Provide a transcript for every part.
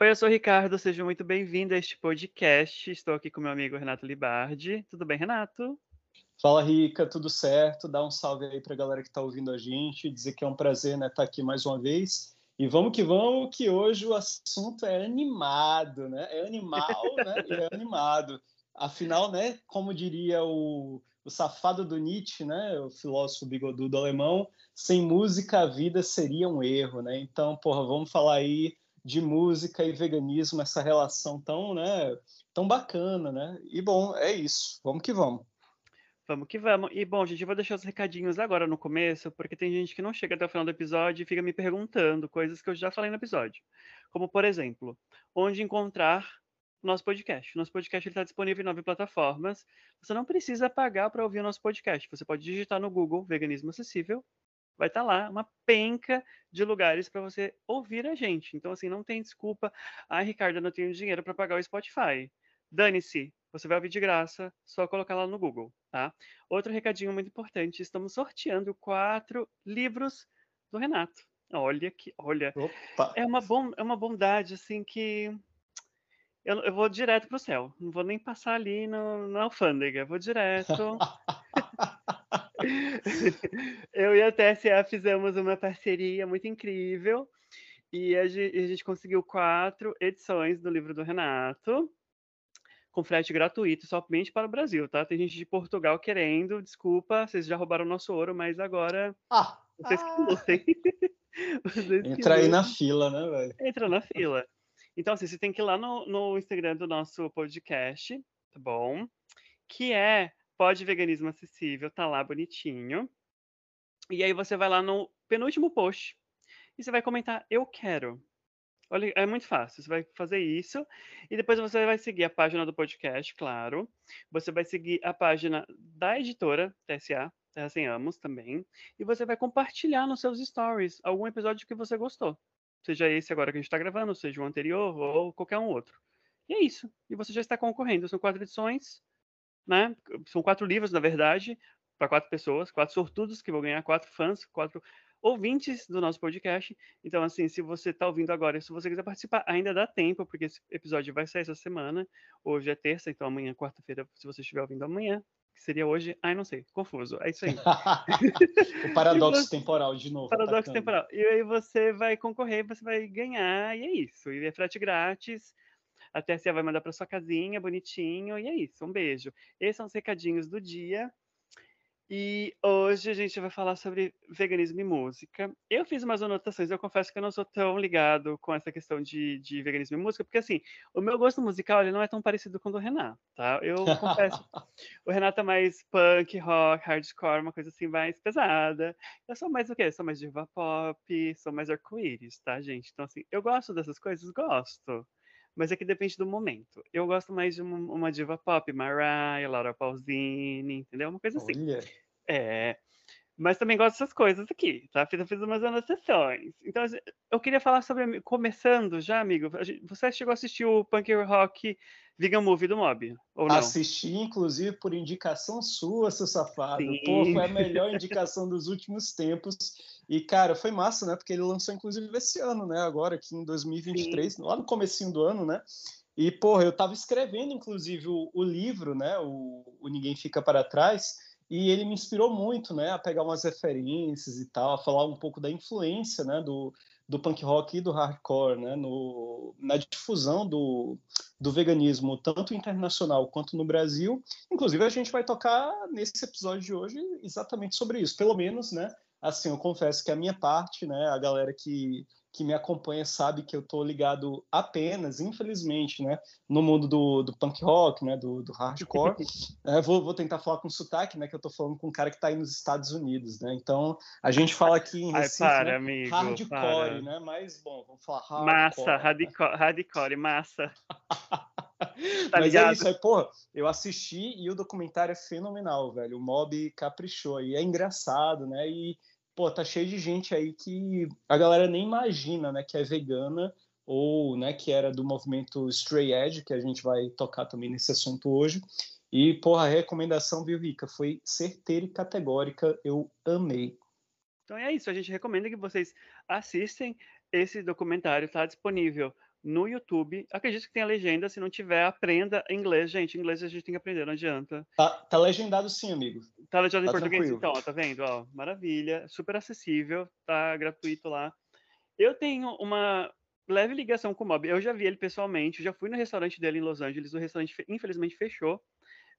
Oi, eu sou o Ricardo, seja muito bem-vindo a este podcast. Estou aqui com meu amigo Renato Libardi. Tudo bem, Renato? Fala, Rica, tudo certo? Dá um salve aí para a galera que está ouvindo a gente, dizer que é um prazer estar né, tá aqui mais uma vez. E vamos que vamos, que hoje o assunto é animado, né? É animal, né? E é animado. Afinal, né, como diria o, o safado do Nietzsche, né, o filósofo bigodudo alemão, sem música a vida seria um erro, né? Então, porra, vamos falar aí de música e veganismo, essa relação tão, né, tão bacana, né? E bom, é isso. Vamos que vamos. Vamos que vamos. E bom, gente, eu vou deixar os recadinhos agora no começo, porque tem gente que não chega até o final do episódio e fica me perguntando coisas que eu já falei no episódio. Como, por exemplo, onde encontrar nosso podcast. Nosso podcast está disponível em nove plataformas. Você não precisa pagar para ouvir o nosso podcast. Você pode digitar no Google Veganismo Acessível. Vai estar tá lá uma penca de lugares para você ouvir a gente. Então, assim, não tem desculpa. Ai, Ricardo, eu não tenho dinheiro para pagar o Spotify. Dane-se, você vai ouvir de graça, só colocar lá no Google, tá? Outro recadinho muito importante: estamos sorteando quatro livros do Renato. Olha que, olha, Opa. é uma bom, é uma bondade assim que eu, eu vou direto para o céu. Não vou nem passar ali no, na alfândega. Vou direto. eu e a TSA fizemos uma parceria muito incrível. E a gente, a gente conseguiu quatro edições do livro do Renato, com frete gratuito, somente para o Brasil, tá? Tem gente de Portugal querendo, desculpa, vocês já roubaram nosso ouro, mas agora ah, vocês ah. que lutem. Entra aí na fila, né, velho? Entra na fila. Então, assim, você tem que ir lá no, no Instagram do nosso podcast, tá bom? Que é Pode Veganismo Acessível, tá lá bonitinho. E aí você vai lá no penúltimo post e você vai comentar Eu quero. Olha, é muito fácil. Você vai fazer isso e depois você vai seguir a página do podcast, claro. Você vai seguir a página da editora TSA, Terra Sem Amos também. E você vai compartilhar nos seus stories algum episódio que você gostou seja esse agora que a gente está gravando, seja o anterior ou qualquer um outro. E é isso. E você já está concorrendo. São quatro edições, né? São quatro livros, na verdade, para quatro pessoas, quatro sortudos que vão ganhar, quatro fãs, quatro ouvintes do nosso podcast. Então, assim, se você está ouvindo agora, se você quiser participar, ainda dá tempo, porque esse episódio vai sair essa semana. Hoje é terça, então amanhã, quarta-feira, se você estiver ouvindo amanhã, que seria hoje. Ai, não sei, confuso. É isso aí. o paradoxo você... temporal, de novo. Paradoxo atacando. temporal. E aí você vai concorrer, você vai ganhar, e é isso. E é frete grátis. Até você vai mandar para sua casinha, bonitinho, e é isso. Um beijo. Esses são os recadinhos do dia. E hoje a gente vai falar sobre veganismo e música. Eu fiz umas anotações, eu confesso que eu não sou tão ligado com essa questão de, de veganismo e música, porque assim, o meu gosto musical ele não é tão parecido com o do Renato, tá? Eu confesso, o Renato é mais punk, rock, hardcore, uma coisa assim mais pesada. Eu sou mais o quê? Eu sou mais diva pop, sou mais arco-íris, tá, gente? Então assim, eu gosto dessas coisas, gosto mas é que depende do momento. Eu gosto mais de uma, uma diva pop, Mariah, Laura Pausini, entendeu? Uma coisa assim. Olha. É. Mas também gosto dessas coisas aqui, tá? Fiz, fiz umas anotações. Então, eu queria falar sobre. Começando já, amigo. Você chegou a assistir o Punk Rock Vegan Movie do Mob? Ou não? Assisti, inclusive, por indicação sua, seu safado. Sim. Pô, foi a melhor indicação dos últimos tempos. E, cara, foi massa, né? Porque ele lançou, inclusive, esse ano, né? Agora, aqui em 2023, Sim. lá no comecinho do ano, né? E, porra, eu tava escrevendo, inclusive, o, o livro, né? O, o Ninguém Fica Para Trás. E ele me inspirou muito, né? A pegar umas referências e tal, a falar um pouco da influência, né? Do, do punk rock e do hardcore, né? No, na difusão do, do veganismo, tanto internacional quanto no Brasil. Inclusive, a gente vai tocar nesse episódio de hoje exatamente sobre isso. Pelo menos, né? Assim, eu confesso que a minha parte, né? A galera que que me acompanha sabe que eu tô ligado apenas, infelizmente, né, no mundo do, do punk rock, né, do, do hardcore. é, vou, vou tentar falar com sotaque, né, que eu tô falando com um cara que tá aí nos Estados Unidos, né. Então a gente fala aqui em Recife, Ai, para, né, amigo, hardcore, para. né, mas bom, vamos falar hardcore. Massa, hardcore, hardcore massa. Tá Mas é ligado? é isso, aí, porra, eu assisti e o documentário é fenomenal, velho. O Mob caprichou e é engraçado, né? E pô, tá cheio de gente aí que a galera nem imagina, né, que é vegana ou, né, que era do movimento Stray Edge, que a gente vai tocar também nesse assunto hoje. E, porra, a recomendação, viu, Rica, foi certeira e categórica. Eu amei. Então é isso, a gente recomenda que vocês assistem esse documentário, está disponível no YouTube. Acredito que tenha legenda, se não tiver, aprenda inglês. Gente, inglês a gente tem que aprender, não adianta. Tá, tá legendado sim, amigo. Tá legendado tá em português, tranquilo. então, ó, tá vendo? Ó, maravilha, super acessível, tá gratuito lá. Eu tenho uma leve ligação com o Mob. Eu já vi ele pessoalmente, já fui no restaurante dele em Los Angeles. O restaurante, infelizmente, fechou.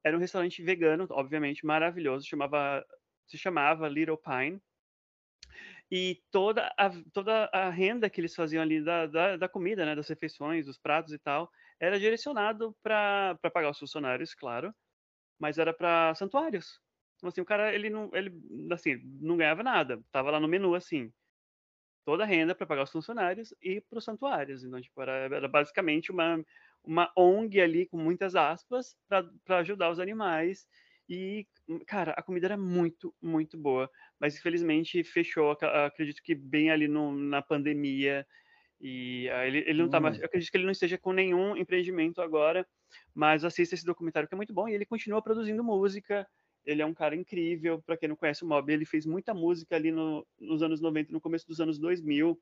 Era um restaurante vegano, obviamente, maravilhoso. Chamava, se chamava Little Pine. E toda a, toda a renda que eles faziam ali da, da, da comida, né, das refeições, dos pratos e tal, era direcionado para pagar os funcionários, claro, mas era para santuários. Então, assim, o cara, ele não, ele, assim, não ganhava nada. Tava lá no menu, assim, toda a renda para pagar os funcionários e para os santuários. Então, tipo, era, era, basicamente uma, uma ONG ali, com muitas aspas, para ajudar os animais. E, cara, a comida era muito, muito boa. Mas, infelizmente, fechou, acredito que bem ali no, na pandemia. E uh, ele, ele não tá mais. Hum. Eu acredito que ele não esteja com nenhum empreendimento agora, mas assista esse documentário que é muito bom. E ele continua produzindo música ele é um cara incrível. Para quem não conhece o Mob, ele fez muita música ali no, nos anos 90, no começo dos anos 2000.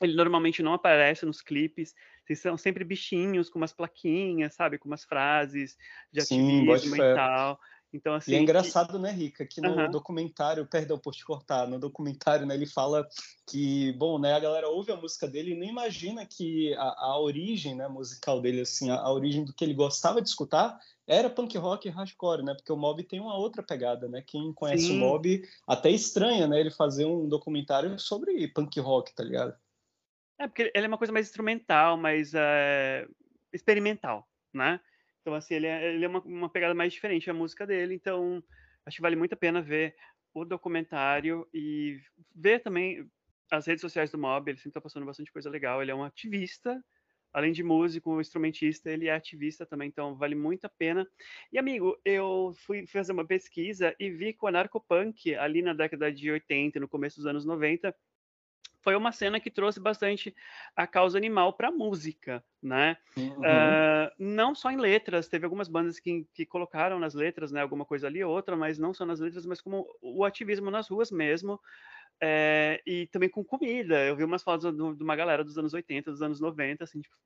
Ele normalmente não aparece nos clipes, são sempre bichinhos com umas plaquinhas, sabe, com umas frases de Sim, ativismo e tal. Então, assim, e é assim, engraçado, né, Rica, que no documentário, perdão por te cortar, no documentário, né, ele fala que, bom, né, a galera ouve a música dele e nem imagina que a, a origem, né, musical dele, assim, a, a, origem do que ele gostava de escutar era punk rock e hardcore, né, porque o Mob tem uma outra pegada, né, quem conhece Sim. o Mob até estranha, né, ele fazer um documentário sobre punk rock, tá ligado? É, porque ele é uma coisa mais instrumental, mais é, experimental, né? Então, assim, ele é, ele é uma, uma pegada mais diferente a música dele. Então, acho que vale muito a pena ver o documentário e ver também as redes sociais do Mob. Ele sempre está passando bastante coisa legal. Ele é um ativista, além de músico, instrumentista, ele é ativista também, então vale muito a pena. E, amigo, eu fui fazer uma pesquisa e vi que o anarcopunk, ali na década de 80, no começo dos anos 90, foi uma cena que trouxe bastante a causa animal para a música, né? Uhum. Uh, não só em letras, teve algumas bandas que, que colocaram nas letras, né, alguma coisa ali ou outra, mas não só nas letras, mas como o ativismo nas ruas mesmo, é, e também com comida. Eu vi umas fotos de uma galera dos anos 80, dos anos 90, assim, tipo,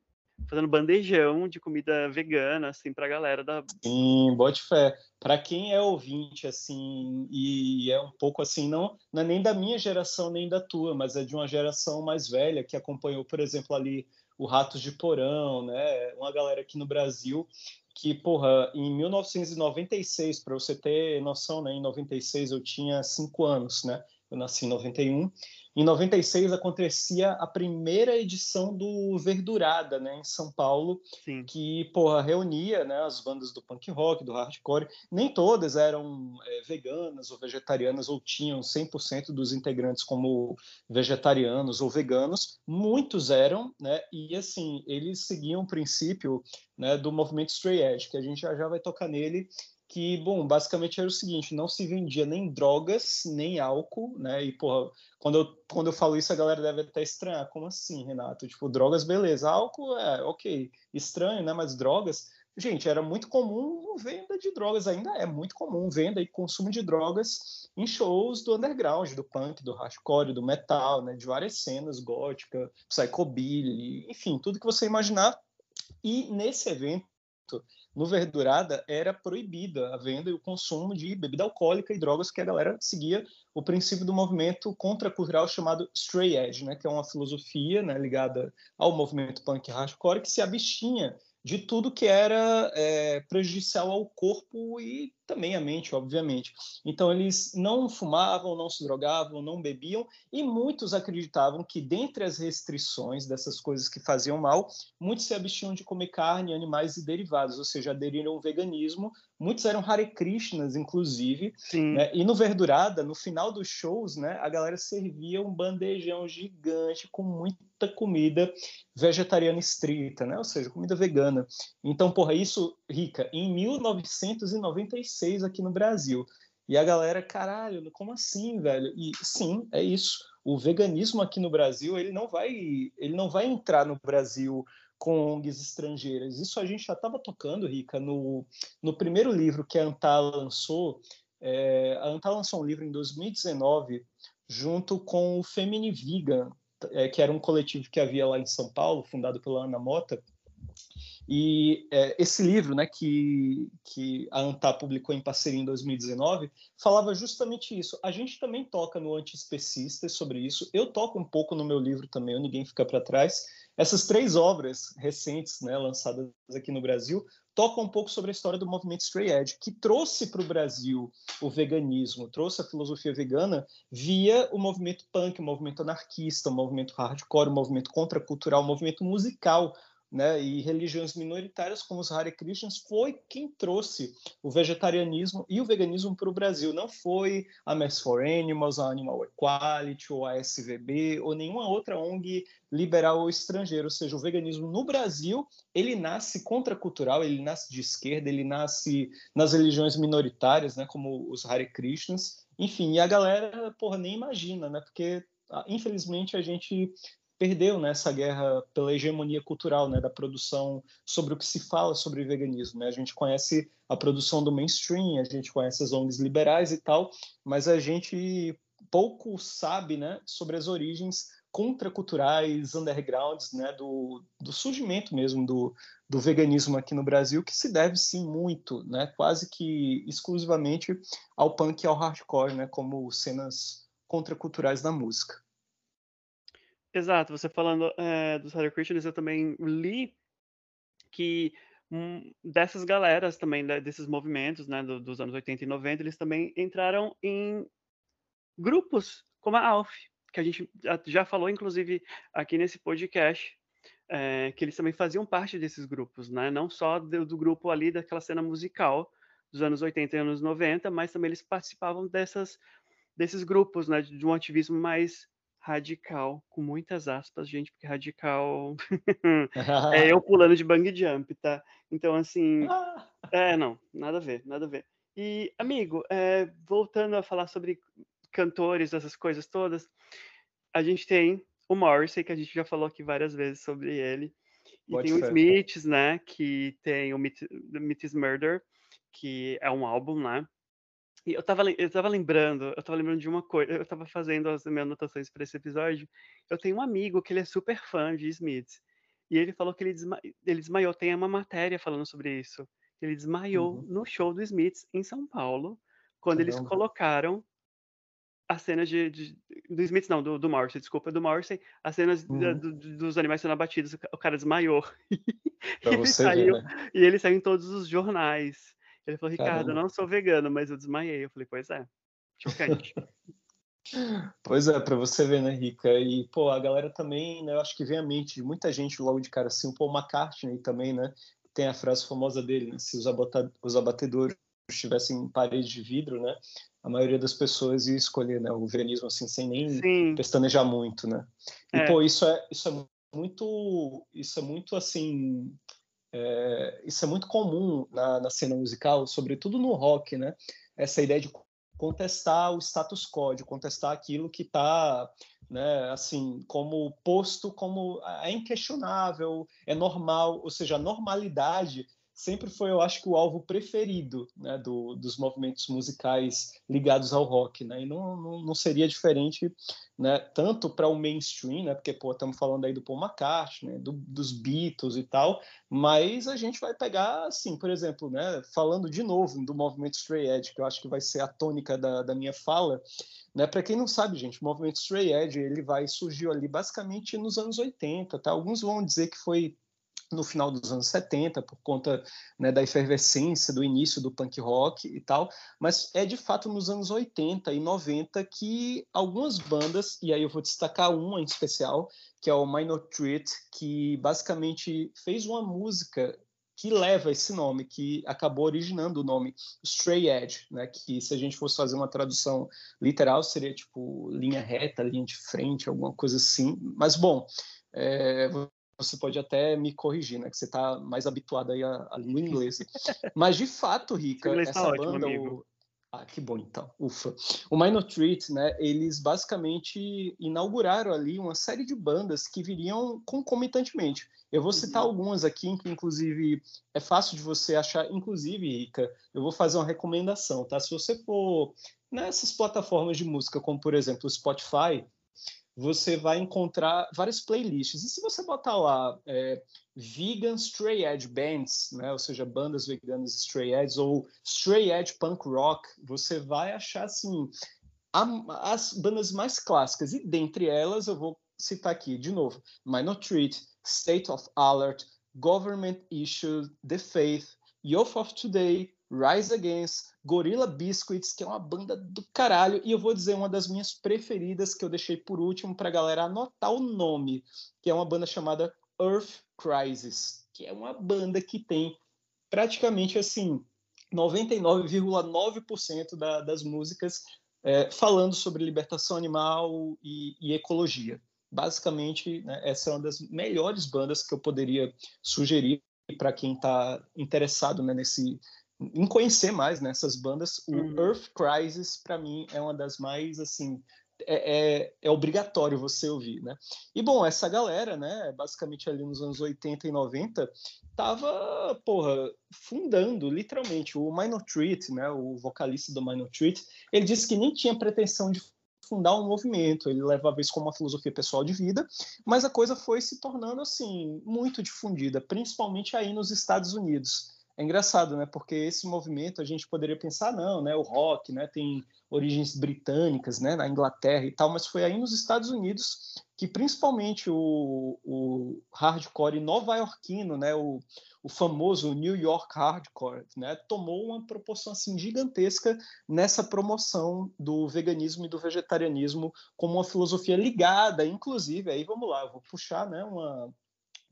fazendo bandejão de comida vegana, assim, pra galera da. Sim, bote fé. Pra quem é ouvinte, assim, e é um pouco assim, não, não é nem da minha geração, nem da tua, mas é de uma geração mais velha que acompanhou, por exemplo, ali o Ratos de Porão, né? Uma galera aqui no Brasil que, porra, em 1996, para você ter noção, né? Em 96 eu tinha cinco anos, né? Eu nasci em 91. Em 96 acontecia a primeira edição do Verdurada, né, em São Paulo, Sim. que porra, reunia né, as bandas do punk rock, do hardcore. Nem todas eram é, veganas ou vegetarianas ou tinham 100% dos integrantes como vegetarianos ou veganos. Muitos eram, né, e assim, eles seguiam o princípio né, do movimento Stray Edge, que a gente já, já vai tocar nele, que, bom, basicamente era o seguinte, não se vendia nem drogas, nem álcool, né? E, porra, quando eu, quando eu falo isso, a galera deve até estranhar. Como assim, Renato? Tipo, drogas, beleza. Álcool, é, ok. Estranho, né? Mas drogas... Gente, era muito comum venda de drogas, ainda é muito comum venda e consumo de drogas em shows do underground, do punk, do hardcore, do metal, né? De várias cenas, gótica, psychobilly, enfim, tudo que você imaginar. E nesse evento no Verdurada era proibida a venda e o consumo de bebida alcoólica e drogas que a galera seguia o princípio do movimento contracultural chamado Stray Edge, né, que é uma filosofia né, ligada ao movimento punk hardcore que se abstinha de tudo que era é, prejudicial ao corpo e também à mente, obviamente. Então, eles não fumavam, não se drogavam, não bebiam, e muitos acreditavam que, dentre as restrições dessas coisas que faziam mal, muitos se abstinham de comer carne, animais e derivados, ou seja, aderiram ao veganismo. Muitos eram Hare Krishnas, inclusive. Né? E no Verdurada, no final dos shows, né, a galera servia um bandejão gigante com muita comida vegetariana estrita, né? Ou seja, comida vegana. Então, porra, isso, Rica, em 1996 aqui no Brasil. E a galera, caralho, como assim, velho? E sim, é isso. O veganismo aqui no Brasil, ele não vai, ele não vai entrar no Brasil com ONGs estrangeiras. Isso a gente já estava tocando, Rica, no, no primeiro livro que a Anta lançou. É, a Anta lançou um livro em 2019 junto com o Femini Vegan, é, que era um coletivo que havia lá em São Paulo, fundado pela Ana Mota. E é, esse livro, né, que, que a ANTA publicou em parceria em 2019, falava justamente isso. A gente também toca no Antiespecista sobre isso. Eu toco um pouco no meu livro também, Ninguém Fica para Trás. Essas três obras recentes, né, lançadas aqui no Brasil, tocam um pouco sobre a história do movimento Stray Edge, que trouxe para o Brasil o veganismo, trouxe a filosofia vegana via o movimento punk, o movimento anarquista, o movimento hardcore, o movimento contracultural, o movimento musical né, e religiões minoritárias como os Hare Krishnas foi quem trouxe o vegetarianismo e o veganismo para o Brasil. Não foi a Mass for Animals, a Animal Equality, ou a SVB, ou nenhuma outra ONG liberal ou estrangeira. Ou seja, o veganismo no Brasil, ele nasce contracultural, ele nasce de esquerda, ele nasce nas religiões minoritárias, né, como os Hare Krishnas. Enfim, e a galera, porra, nem imagina, né? Porque ah, infelizmente a gente perdeu né, guerra pela hegemonia cultural, né, da produção sobre o que se fala sobre veganismo. Né? A gente conhece a produção do mainstream, a gente conhece as ONGs liberais e tal, mas a gente pouco sabe né, sobre as origens contraculturais, undergrounds, né, do, do surgimento mesmo do, do veganismo aqui no Brasil, que se deve sim muito, né, quase que exclusivamente ao punk e ao hardcore, né, como cenas contraculturais da música. Exato, você falando é, dos Hare Krishnas, eu também li que um, dessas galeras também, desses movimentos né, do, dos anos 80 e 90, eles também entraram em grupos como a ALF, que a gente já falou, inclusive, aqui nesse podcast, é, que eles também faziam parte desses grupos, né? não só do, do, grupo ali daquela cena musical dos anos 80 e anos 90, mas também eles participavam dessas, desses grupos, né, de um ativismo mais radical, com muitas aspas, gente, porque radical é eu pulando de bang jump, tá? Então, assim, é, não, nada a ver, nada a ver. E, amigo, é, voltando a falar sobre cantores, essas coisas todas, a gente tem o Morrissey, que a gente já falou aqui várias vezes sobre ele, e Pode tem ser. o Smiths, né, que tem o Meet, Meet Murder, que é um álbum, né, e eu tava, eu tava lembrando, eu tava lembrando de uma coisa, eu tava fazendo as minhas anotações para esse episódio. Eu tenho um amigo que ele é super fã de Smith. E ele falou que ele, desma ele desmaiou. Tem uma matéria falando sobre isso. Ele desmaiou uhum. no show do Smiths em São Paulo, quando Caramba. eles colocaram as cenas de, de, do Smiths, não, do, do Morrissey, desculpa, do Morrissey, as cenas uhum. da, do, dos animais sendo abatidos, o cara desmaiou. Pra ele saiu, ver, né? E ele saiu em todos os jornais. Ele falou, Ricardo, Caramba. eu não sou vegano, mas eu desmaiei. Eu falei, pois é, chocante. Pois é, para você ver, né, Rica? E, pô, a galera também, né, eu acho que vem à mente de muita gente logo de cara, assim, o Paul McCartney também, né, tem a frase famosa dele, né, se os, os abatedores estivessem em parede de vidro, né, a maioria das pessoas ia escolher, né, o veganismo, assim, sem nem Sim. pestanejar muito, né. E, é. pô, isso é, isso é muito, isso é muito, assim, é, isso é muito comum na, na, cena musical, sobretudo no rock, né? Essa ideia de contestar o status quo, de contestar aquilo que está, né, assim, como posto como é inquestionável, é normal, ou seja, a normalidade sempre foi, eu acho que, o alvo preferido né, do, dos movimentos musicais ligados ao rock, né? E não, não, não seria diferente, né? Tanto para o mainstream, né? Porque, estamos falando aí do Paul McCartney, né, do, dos Beatles e tal, mas a gente vai pegar, assim, por exemplo, né? Falando de novo do movimento Stray Edge, que eu acho que vai ser a tônica da, da minha fala, né? Para quem não sabe, gente, o movimento Stray Edge, ele vai surgiu ali basicamente nos anos 80, tá? Alguns vão dizer que foi no final dos anos 70, por conta né, da efervescência do início do punk rock e tal, mas é de fato nos anos 80 e 90 que algumas bandas, e aí eu vou destacar uma em especial, que é o Minor Treat, que basicamente fez uma música que leva esse nome, que acabou originando o nome Stray Edge, né? Que se a gente fosse fazer uma tradução literal seria tipo linha reta, linha de frente, alguma coisa assim. Mas bom, é, você pode até me corrigir, né? Que você está mais habituado aí à, à língua inglesa. Mas de fato, Rica, essa tá banda, ótimo, o... Ah, que bom então, ufa. O Minor Treat, né, eles basicamente inauguraram ali uma série de bandas que viriam concomitantemente. Eu vou citar uhum. algumas aqui, que inclusive é fácil de você achar, inclusive, Rica, eu vou fazer uma recomendação, tá? Se você for nessas plataformas de música, como por exemplo o Spotify, você vai encontrar várias playlists. E se você botar lá é, Vegan Stray Edge Bands, né, ou seja, bandas veganas Stray Edge, ou Stray Edge Punk Rock, você vai achar assim, a, as bandas mais clássicas. E dentre elas, eu vou citar aqui de novo: Minor Treat, State of Alert, Government Issue, The Faith, Youth of Today, Rise Against, Gorilla Biscuits, que é uma banda do caralho, e eu vou dizer uma das minhas preferidas que eu deixei por último para a galera anotar o nome, que é uma banda chamada Earth Crisis, que é uma banda que tem praticamente assim 99,9% da, das músicas é, falando sobre libertação animal e, e ecologia. Basicamente, né, essa é uma das melhores bandas que eu poderia sugerir para quem está interessado né, nesse, em conhecer mais nessas né, bandas. O uhum. Earth Crisis, para mim, é uma das mais, assim, é, é, é, obrigatório você ouvir, né? E, bom, essa galera, né, basicamente ali nos anos 80 e 90, tava, porra, fundando, literalmente, o Minor Treat, né, o vocalista do Minor Treat, ele disse que nem tinha pretensão de fundar um movimento, ele levava isso como uma filosofia pessoal de vida, mas a coisa foi se tornando, assim, muito difundida, principalmente aí nos Estados Unidos. É engraçado, né? Porque esse movimento a gente poderia pensar, não, né? O rock, né? Tem origens britânicas, né? Na Inglaterra e tal, mas foi aí nos Estados Unidos que principalmente o, o hardcore nova-iorquino, né? O, o famoso New York Hardcore, né? Tomou uma proporção assim gigantesca nessa promoção do veganismo e do vegetarianismo como uma filosofia ligada, inclusive, aí vamos lá, eu vou puxar, né? Uma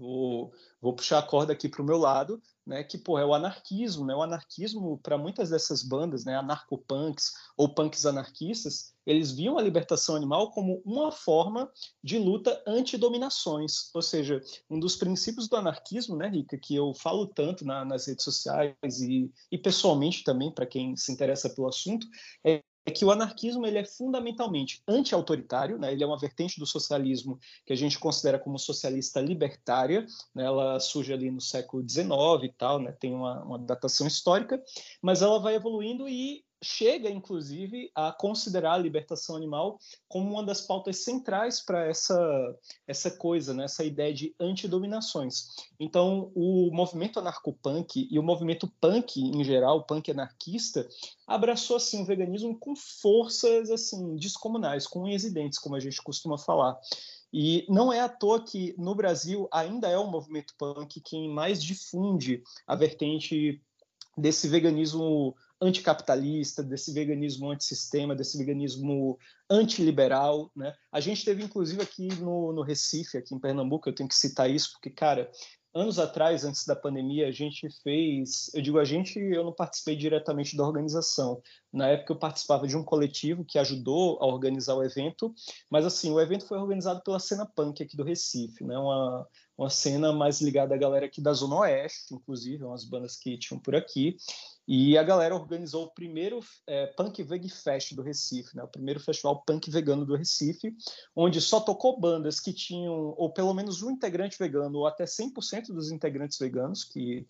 Vou, vou puxar a corda aqui para o meu lado, né, que pô, é o anarquismo. Né? O anarquismo, para muitas dessas bandas, né, anarcopunks ou punks anarquistas, eles viam a libertação animal como uma forma de luta anti-dominações. Ou seja, um dos princípios do anarquismo, né, Rica, que eu falo tanto na, nas redes sociais e, e pessoalmente também, para quem se interessa pelo assunto, é é que o anarquismo ele é fundamentalmente anti-autoritário, né? ele é uma vertente do socialismo que a gente considera como socialista libertária, né? ela surge ali no século XIX e tal, né? tem uma, uma datação histórica, mas ela vai evoluindo e chega, inclusive, a considerar a libertação animal como uma das pautas centrais para essa, essa coisa, né? essa ideia de antidominações. Então, o movimento anarcopunk e o movimento punk em geral, punk anarquista, abraçou assim, o veganismo com forças assim descomunais, com unhas como a gente costuma falar. E não é à toa que no Brasil ainda é o movimento punk quem mais difunde a vertente desse veganismo anticapitalista, desse veganismo antissistema, desse veganismo antiliberal, né? A gente teve, inclusive, aqui no, no Recife, aqui em Pernambuco, eu tenho que citar isso, porque, cara, anos atrás, antes da pandemia, a gente fez. Eu digo a gente, eu não participei diretamente da organização. Na época, eu participava de um coletivo que ajudou a organizar o evento, mas, assim, o evento foi organizado pela cena punk aqui do Recife, né? Uma, uma cena mais ligada à galera aqui da Zona Oeste, inclusive, umas bandas que tinham por aqui. E a galera organizou o primeiro é, Punk Veg Fest do Recife, né? o primeiro festival punk vegano do Recife, onde só tocou bandas que tinham, ou pelo menos um integrante vegano, ou até 100% dos integrantes veganos, que,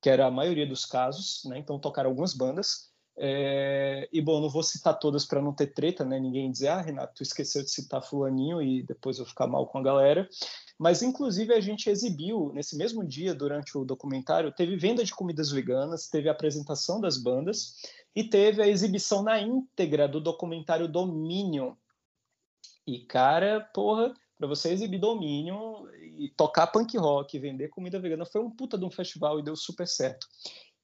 que era a maioria dos casos, né? então tocaram algumas bandas. É, e bom, não vou citar todas para não ter treta, né? Ninguém dizer, ah, Renato, tu esqueceu de citar fulaninho e depois eu ficar mal com a galera. Mas, inclusive, a gente exibiu, nesse mesmo dia, durante o documentário, teve venda de comidas veganas, teve a apresentação das bandas e teve a exibição na íntegra do documentário Dominion. E, cara, porra, para você exibir Dominion e tocar punk rock, vender comida vegana, foi um puta de um festival e deu super certo.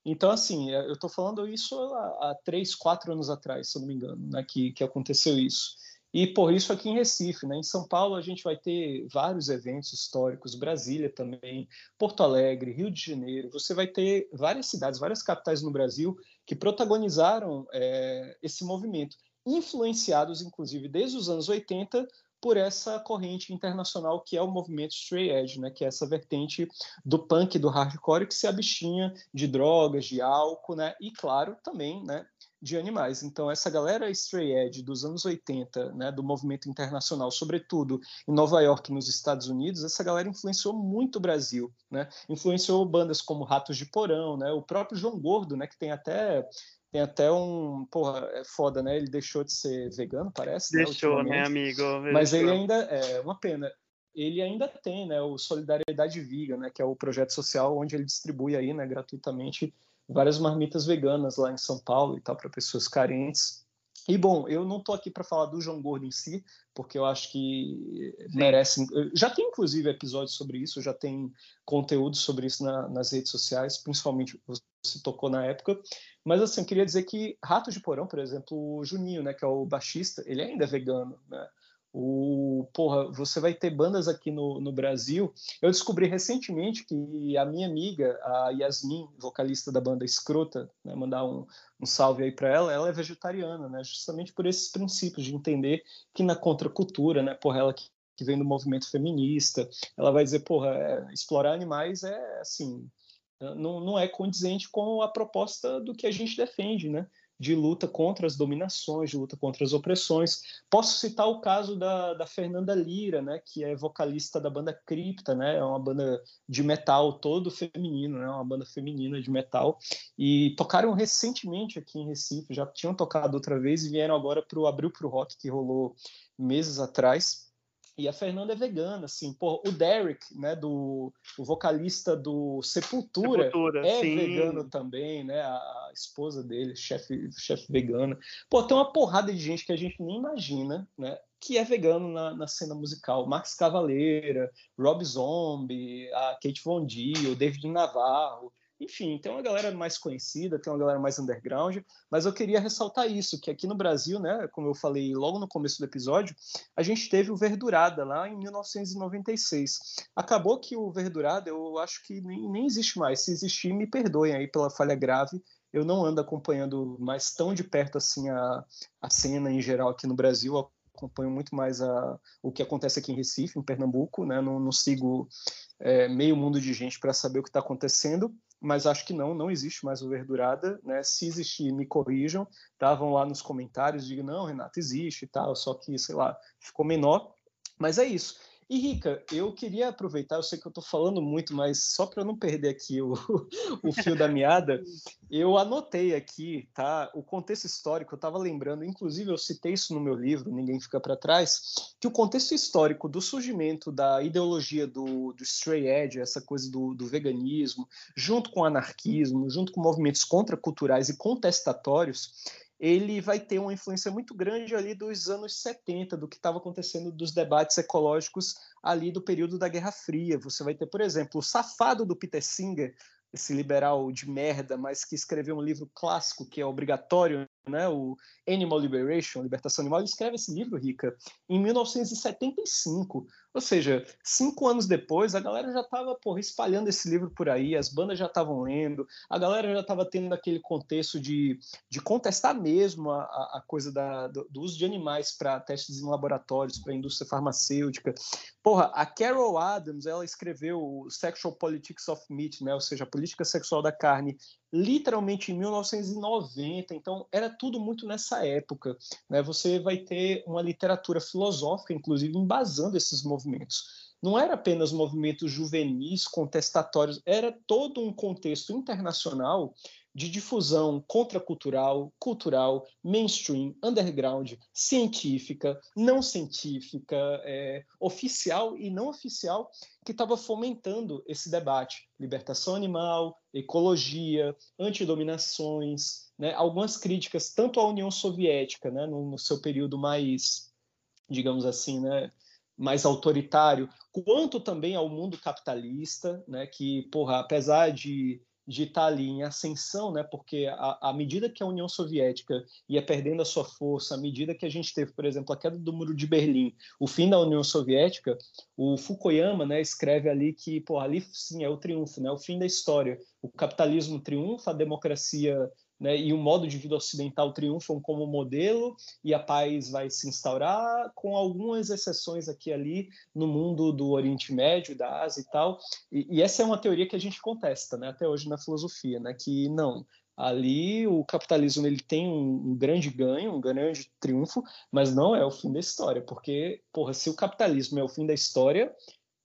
Então, assim, eu estou falando isso há, há três, quatro anos atrás, se eu não me engano, né, que, que aconteceu isso. E por isso aqui em Recife, né? Em São Paulo a gente vai ter vários eventos históricos, Brasília também, Porto Alegre, Rio de Janeiro. Você vai ter várias cidades, várias capitais no Brasil que protagonizaram é, esse movimento, influenciados inclusive desde os anos 80 por essa corrente internacional que é o movimento straight edge, né, que é essa vertente do punk, do hardcore que se abstinha de drogas, de álcool, né, e claro, também, né, de animais. Então, essa galera stray edge dos anos 80, né, do movimento internacional, sobretudo em Nova York, nos Estados Unidos, essa galera influenciou muito o Brasil, né? Influenciou bandas como Ratos de Porão, né? O próprio João Gordo, né, que tem até tem até um. Porra, é foda, né? Ele deixou de ser vegano, parece. Né, deixou, né, né amigo? Mas ele ainda. É uma pena. Ele ainda tem, né? O Solidariedade Viga, né? Que é o projeto social onde ele distribui aí, né? Gratuitamente várias marmitas veganas lá em São Paulo e tal para pessoas carentes. E bom, eu não estou aqui para falar do João Gordo em si, porque eu acho que Sim. merece. Já tem inclusive episódios sobre isso, já tem conteúdo sobre isso na, nas redes sociais, principalmente você tocou na época. Mas assim, eu queria dizer que Rato de Porão, por exemplo, o Juninho, né, que é o baixista, ele ainda é vegano, né? O, porra, você vai ter bandas aqui no, no Brasil. Eu descobri recentemente que a minha amiga, a Yasmin, vocalista da banda Escrota, né, mandar um, um salve aí para ela, ela é vegetariana, né, justamente por esses princípios de entender que na contracultura, né, porra, ela que, que vem do movimento feminista, ela vai dizer, porra, é, explorar animais é assim, não, não é condizente com a proposta do que a gente defende, né? De luta contra as dominações, de luta contra as opressões. Posso citar o caso da, da Fernanda Lira, né, que é vocalista da banda Cripta, né, é uma banda de metal todo feminino, né, uma banda feminina de metal, e tocaram recentemente aqui em Recife, já tinham tocado outra vez e vieram agora para o Abril para o Rock, que rolou meses atrás. E a Fernanda é vegana, assim, pô, o Derek, né, do o vocalista do Sepultura, Sepultura é sim. vegano também, né, a esposa dele, chefe chefe vegana. Pô, tem uma porrada de gente que a gente nem imagina, né, que é vegano na, na cena musical. Max Cavaleira, Rob Zombie, a Kate Von D, o David Navarro, enfim, tem uma galera mais conhecida, tem uma galera mais underground, mas eu queria ressaltar isso, que aqui no Brasil, né, como eu falei logo no começo do episódio, a gente teve o Verdurada lá em 1996. Acabou que o Verdurada, eu acho que nem, nem existe mais. Se existir, me perdoem aí pela falha grave. Eu não ando acompanhando mais tão de perto assim a, a cena em geral aqui no Brasil, acompanho muito mais a, o que acontece aqui em Recife, em Pernambuco, né? Não, não sigo é, meio mundo de gente para saber o que está acontecendo mas acho que não, não existe mais o Verdurada, né? Se existir, me corrijam? Vão lá nos comentários, digam, não, Renato, existe e tal, só que, sei lá, ficou menor. Mas é isso. E Rica, eu queria aproveitar, eu sei que eu estou falando muito, mas só para não perder aqui o, o fio da meada, eu anotei aqui, tá? O contexto histórico, eu estava lembrando, inclusive eu citei isso no meu livro, Ninguém Fica para Trás, que o contexto histórico do surgimento da ideologia do, do stray edge, essa coisa do, do veganismo, junto com o anarquismo, junto com movimentos contraculturais e contestatórios, ele vai ter uma influência muito grande ali dos anos 70, do que estava acontecendo dos debates ecológicos ali do período da Guerra Fria. Você vai ter, por exemplo, o safado do Peter Singer, esse liberal de merda, mas que escreveu um livro clássico que é obrigatório, né, o Animal Liberation, Libertação Animal, ele escreve esse livro, Rica, em 1975. Ou seja, cinco anos depois, a galera já estava espalhando esse livro por aí, as bandas já estavam lendo, a galera já estava tendo aquele contexto de, de contestar mesmo a, a coisa da, do, do, uso de animais para testes em laboratórios, para a indústria farmacêutica. Porra, a Carol Adams, ela escreveu Sexual Politics of Meat, né? ou seja, a política sexual da carne, literalmente em 1990, então era tudo muito nessa época. Né? Você vai ter uma literatura filosófica, inclusive, embasando esses movimentos. Não era apenas movimentos juvenis, contestatórios, era todo um contexto internacional de difusão contracultural, cultural, mainstream, underground, científica, não científica, é, oficial e não oficial, que estava fomentando esse debate. Libertação animal, ecologia, antidominações, né, algumas críticas tanto à União Soviética, né, no, no seu período mais, digamos assim, né, mais autoritário, quanto também ao mundo capitalista, né, que, porra, apesar de de estar tá ali em ascensão, né? Porque à medida que a União Soviética ia perdendo a sua força, à medida que a gente teve, por exemplo, a queda do Muro de Berlim, o fim da União Soviética, o Fukuyama, né, escreve ali que, pô, ali sim é o triunfo, né? O fim da história. O capitalismo triunfa, a democracia né, e o modo de vida ocidental triunfam como modelo e a paz vai se instaurar, com algumas exceções aqui e ali no mundo do Oriente Médio, da Ásia e tal. E, e essa é uma teoria que a gente contesta, né, até hoje na filosofia, né, que não, ali o capitalismo ele tem um, um, grande ganho, um grande triunfo, mas não é o fim da história, porque, porra, se o capitalismo é o fim da história,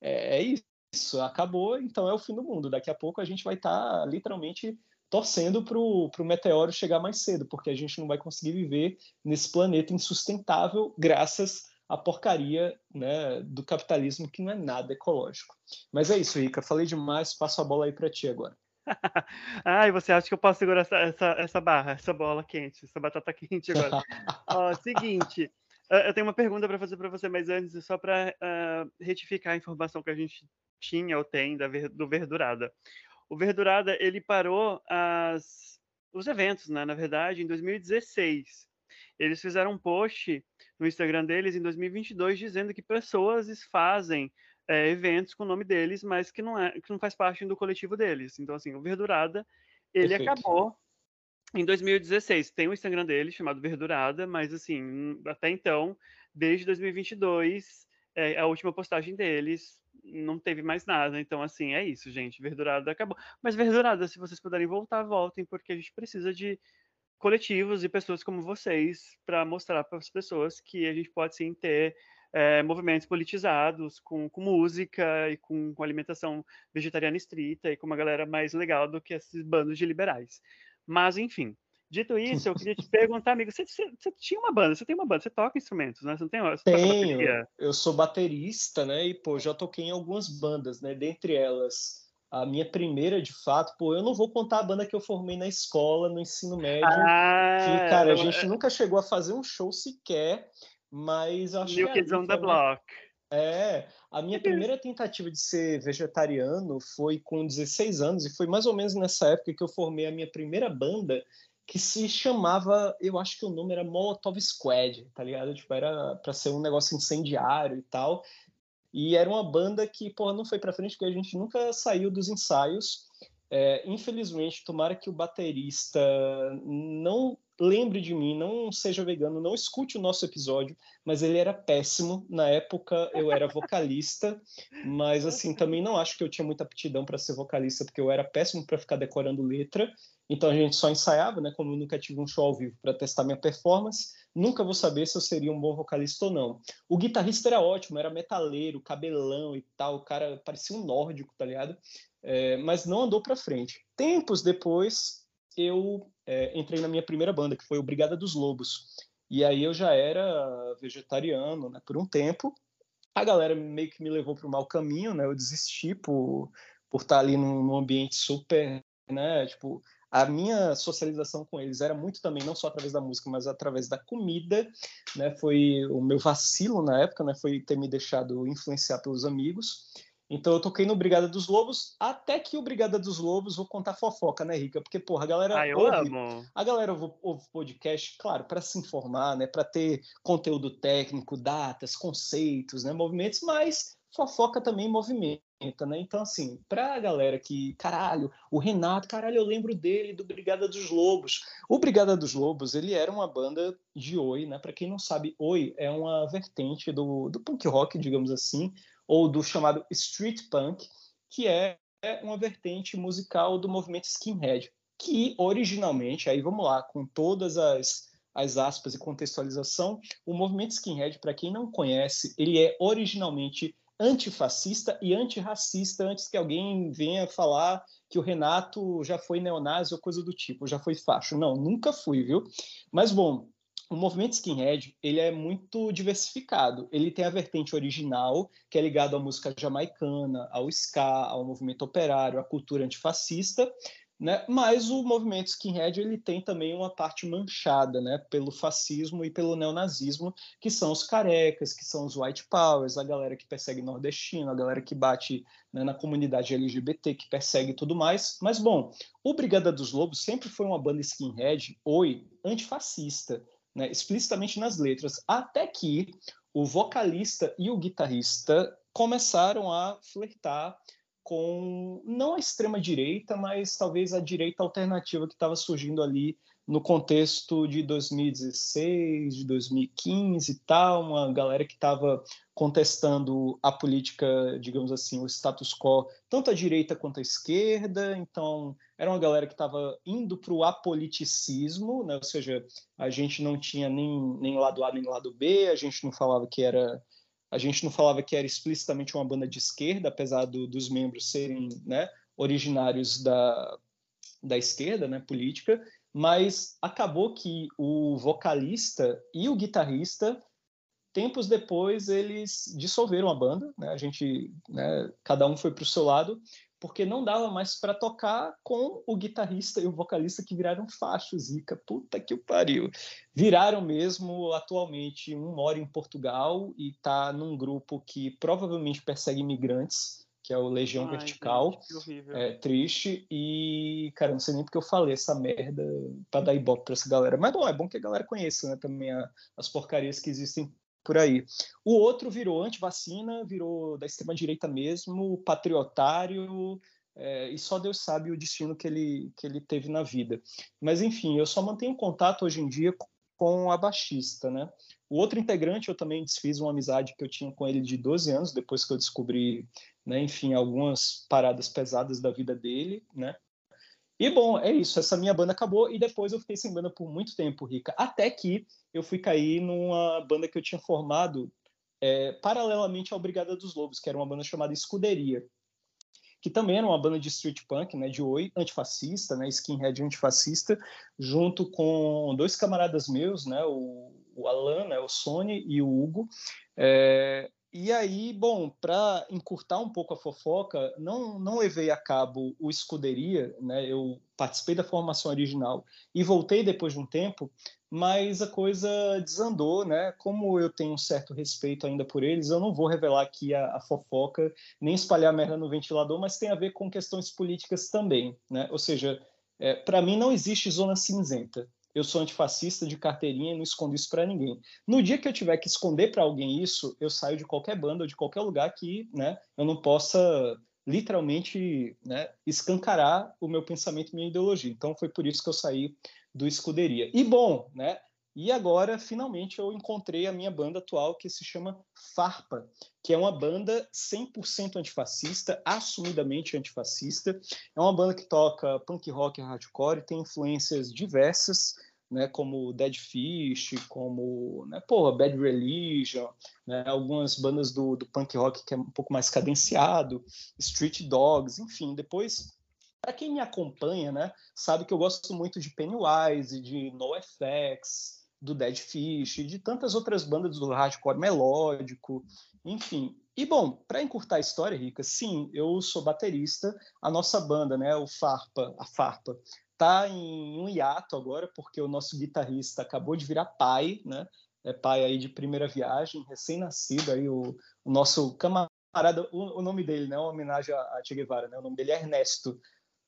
é, é isso, acabou, então é o fim do mundo. Daqui a pouco a gente vai estar tá, literalmente torcendo para o meteoro chegar mais cedo, porque a gente não vai conseguir viver nesse planeta insustentável graças à porcaria né, do capitalismo que não é nada ecológico. Mas é isso, Rica. Falei demais, passo a bola aí para ti agora. Ai, você acha que eu posso segurar essa, essa, essa barra, essa bola quente, essa batata quente agora? Ó, seguinte, eu tenho uma pergunta para fazer para você, mas antes, só para uh, ah, retificar a informação que a gente tinha ou tem da, do Verdurada o Verdurada ele parou as, os eventos, né, na verdade, em 2016. Eles fizeram um post no Instagram deles em 2022 dizendo que pessoas fazem é, eventos com o nome deles, mas que não, é, que não faz parte do coletivo deles. Então, assim, o Verdurada, ele Perfeito. acabou em 2016. Tem o Instagram dele chamado Verdurada, mas, assim, até então, desde 2022, é, a última postagem deles não teve mais nada. Então, assim, é isso, gente. Verdurada acabou. Mas Verdurada, se vocês puderem voltar, voltem, porque a gente precisa de coletivos e pessoas como vocês para mostrar para as pessoas que a gente pode sim ter é, movimentos politizados com, com música e com, com, alimentação vegetariana estrita e com uma galera mais legal do que esses bandos de liberais. Mas, enfim, Dito isso, eu queria te perguntar, amigo, você, você, você, tinha uma banda, você tem uma banda, você toca instrumentos, né? Você não tem você Tenho, eu sou baterista, né? E, pô, já toquei em algumas bandas, né? Dentre elas, a minha primeira, de fato, pô, eu não vou contar a banda que eu formei na escola, no ensino médio, ah, que, cara, a gente nunca chegou a fazer um show sequer, mas eu acho New. Kids on the Block. É, a minha primeira tentativa de ser vegetariano foi com 16 anos, e foi mais ou menos nessa época que eu formei a minha primeira banda, que se chamava, eu acho que o nome era Molotov Squad, tá ligado? Tipo, era para ser um negócio incendiário e tal. E era uma banda que, porra, não foi para frente porque a gente nunca saiu dos ensaios. É, infelizmente, tomara que o baterista não lembre de mim, não seja vegano, não escute o nosso episódio, mas ele era péssimo. Na época eu era vocalista, mas assim, também não acho que eu tinha muita aptidão para ser vocalista, porque eu era péssimo para ficar decorando letra. Então a gente só ensaiava, né? Como eu nunca tive um show ao vivo para testar minha performance, nunca vou saber se eu seria um bom vocalista ou não. O guitarrista era ótimo, era metaleiro, cabelão e tal, o cara parecia um nórdico, tá ligado? É, mas não andou para frente. Tempos depois, eu é, entrei na minha primeira banda, que foi o Brigada dos Lobos. E aí eu já era vegetariano, né? Por um tempo. A galera meio que me levou para o mau caminho, né? Eu desisti por, por estar ali num, num ambiente super, né? Tipo, a minha socialização com eles era muito também não só através da música, mas através da comida, né? Foi o meu vacilo na época, né? Foi ter me deixado influenciar pelos amigos. Então eu toquei no Brigada dos Lobos, até que o Brigada dos Lobos, vou contar fofoca, né, Rica? Porque, porra, a galera ah, ouve, amo. a galera ouve, podcast, claro, para se informar, né, para ter conteúdo técnico, datas, conceitos, né, movimentos, mas fofoca também movimenta, né? Então, assim, pra galera que, caralho, o Renato, caralho, eu lembro dele, do Brigada dos Lobos. O Brigada dos Lobos, ele era uma banda de Oi, né? Pra quem não sabe, Oi é uma vertente do, do punk rock, digamos assim, ou do chamado street punk, que é uma vertente musical do movimento skinhead, que originalmente, aí vamos lá, com todas as as aspas e contextualização, o movimento skinhead, para quem não conhece, ele é originalmente antifascista e antirracista antes que alguém venha falar que o Renato já foi neonazi ou coisa do tipo, já foi facho. Não, nunca fui, viu? Mas bom, o movimento skinhead ele é muito diversificado. Ele tem a vertente original, que é ligado à música jamaicana, ao ska, ao movimento operário, à cultura antifascista, né? Mas o movimento skinhead ele tem também uma parte manchada, né, pelo fascismo e pelo neonazismo, que são os carecas, que são os white powers, a galera que persegue nordestino, a galera que bate né, na comunidade LGBT, que persegue tudo mais. Mas bom, o Brigada dos Lobos sempre foi uma banda skinhead, oi, antifascista, né, explicitamente nas letras, até que o vocalista e o guitarrista começaram a flertar com não a extrema direita, mas talvez a direita alternativa que estava surgindo ali no contexto de 2016, de 2015 e tal, uma galera que estava contestando a política, digamos assim, o status quo, tanto à direita quanto à esquerda. Então, era uma galera que estava indo para o apoliticismo, né? ou seja, a gente não tinha nem, nem lado A nem lado B, a gente não falava que era a gente não falava que era explicitamente uma banda de esquerda, apesar do, dos membros serem né, originários da, da esquerda né, política, mas acabou que o vocalista e o guitarrista, tempos depois, eles dissolveram a banda, né? a gente, né, cada um foi para o seu lado, porque não dava mais para tocar com o guitarrista e o vocalista que viraram fachos, Zica, puta que pariu. Viraram mesmo, atualmente, um mora em Portugal e está num grupo que provavelmente persegue imigrantes, que é o Legião Ai, Vertical. Gente, é triste. E, cara, não sei nem porque eu falei essa merda para dar ibope para essa galera. Mas bom, é bom que a galera conheça né, também a, as porcarias que existem por aí. O outro virou anti-vacina, virou da extrema-direita mesmo, patriotário, é, e só Deus sabe o destino que ele, que ele teve na vida. Mas, enfim, eu só mantenho contato hoje em dia com a baixista, né? O outro integrante, eu também desfiz uma amizade que eu tinha com ele de 12 anos, depois que eu descobri, né, enfim, algumas paradas pesadas da vida dele, né? E bom, é isso. Essa minha banda acabou e depois eu fiquei sem banda por muito tempo, Rica. Até que eu fui cair numa banda que eu tinha formado é, paralelamente ao Brigada dos Lobos, que era uma banda chamada Escuderia, que também era uma banda de street punk, né, de oi, antifascista, né, skinhead antifascista, junto com dois camaradas meus, né, o, o Alan, né, o Sony e o Hugo. É, e aí, bom, para encurtar um pouco a fofoca, não, não levei a cabo o Escuderia, né? Eu participei da formação original e voltei depois de um tempo, mas a coisa desandou, né? Como eu tenho um certo respeito ainda por eles, eu não vou revelar aqui a, a fofoca, nem espalhar merda no ventilador, mas tem a ver com questões políticas também, né? Ou seja, é, para mim não existe zona cinzenta eu sou antifascista de carteirinha e não escondo isso para ninguém. No dia que eu tiver que esconder para alguém isso, eu saio de qualquer banda ou de qualquer lugar que né, eu não possa literalmente né, escancarar o meu pensamento e minha ideologia. Então foi por isso que eu saí do Escuderia. E bom, né? E agora, finalmente, eu encontrei a minha banda atual, que se chama Farpa, que é uma banda 100% antifascista, assumidamente antifascista. É uma banda que toca punk rock e hardcore, tem influências diversas, né, como Dead Fish, como né, porra, Bad Religion, né, algumas bandas do, do punk rock que é um pouco mais cadenciado, Street Dogs, enfim. Depois para quem me acompanha, né, sabe que eu gosto muito de Pennywise, de NoFX, do Dead Fish, de tantas outras bandas do hardcore melódico, enfim. E bom, para encurtar a história, Rica, sim, eu sou baterista. A nossa banda, né, o Farpa, a Farpa, tá em um hiato agora porque o nosso guitarrista acabou de virar pai, né? É pai aí de primeira viagem, recém-nascido aí o, o, nosso camarada, o, o, nome dele, né, uma homenagem a, a Che Guevara, né? O nome dele é Ernesto.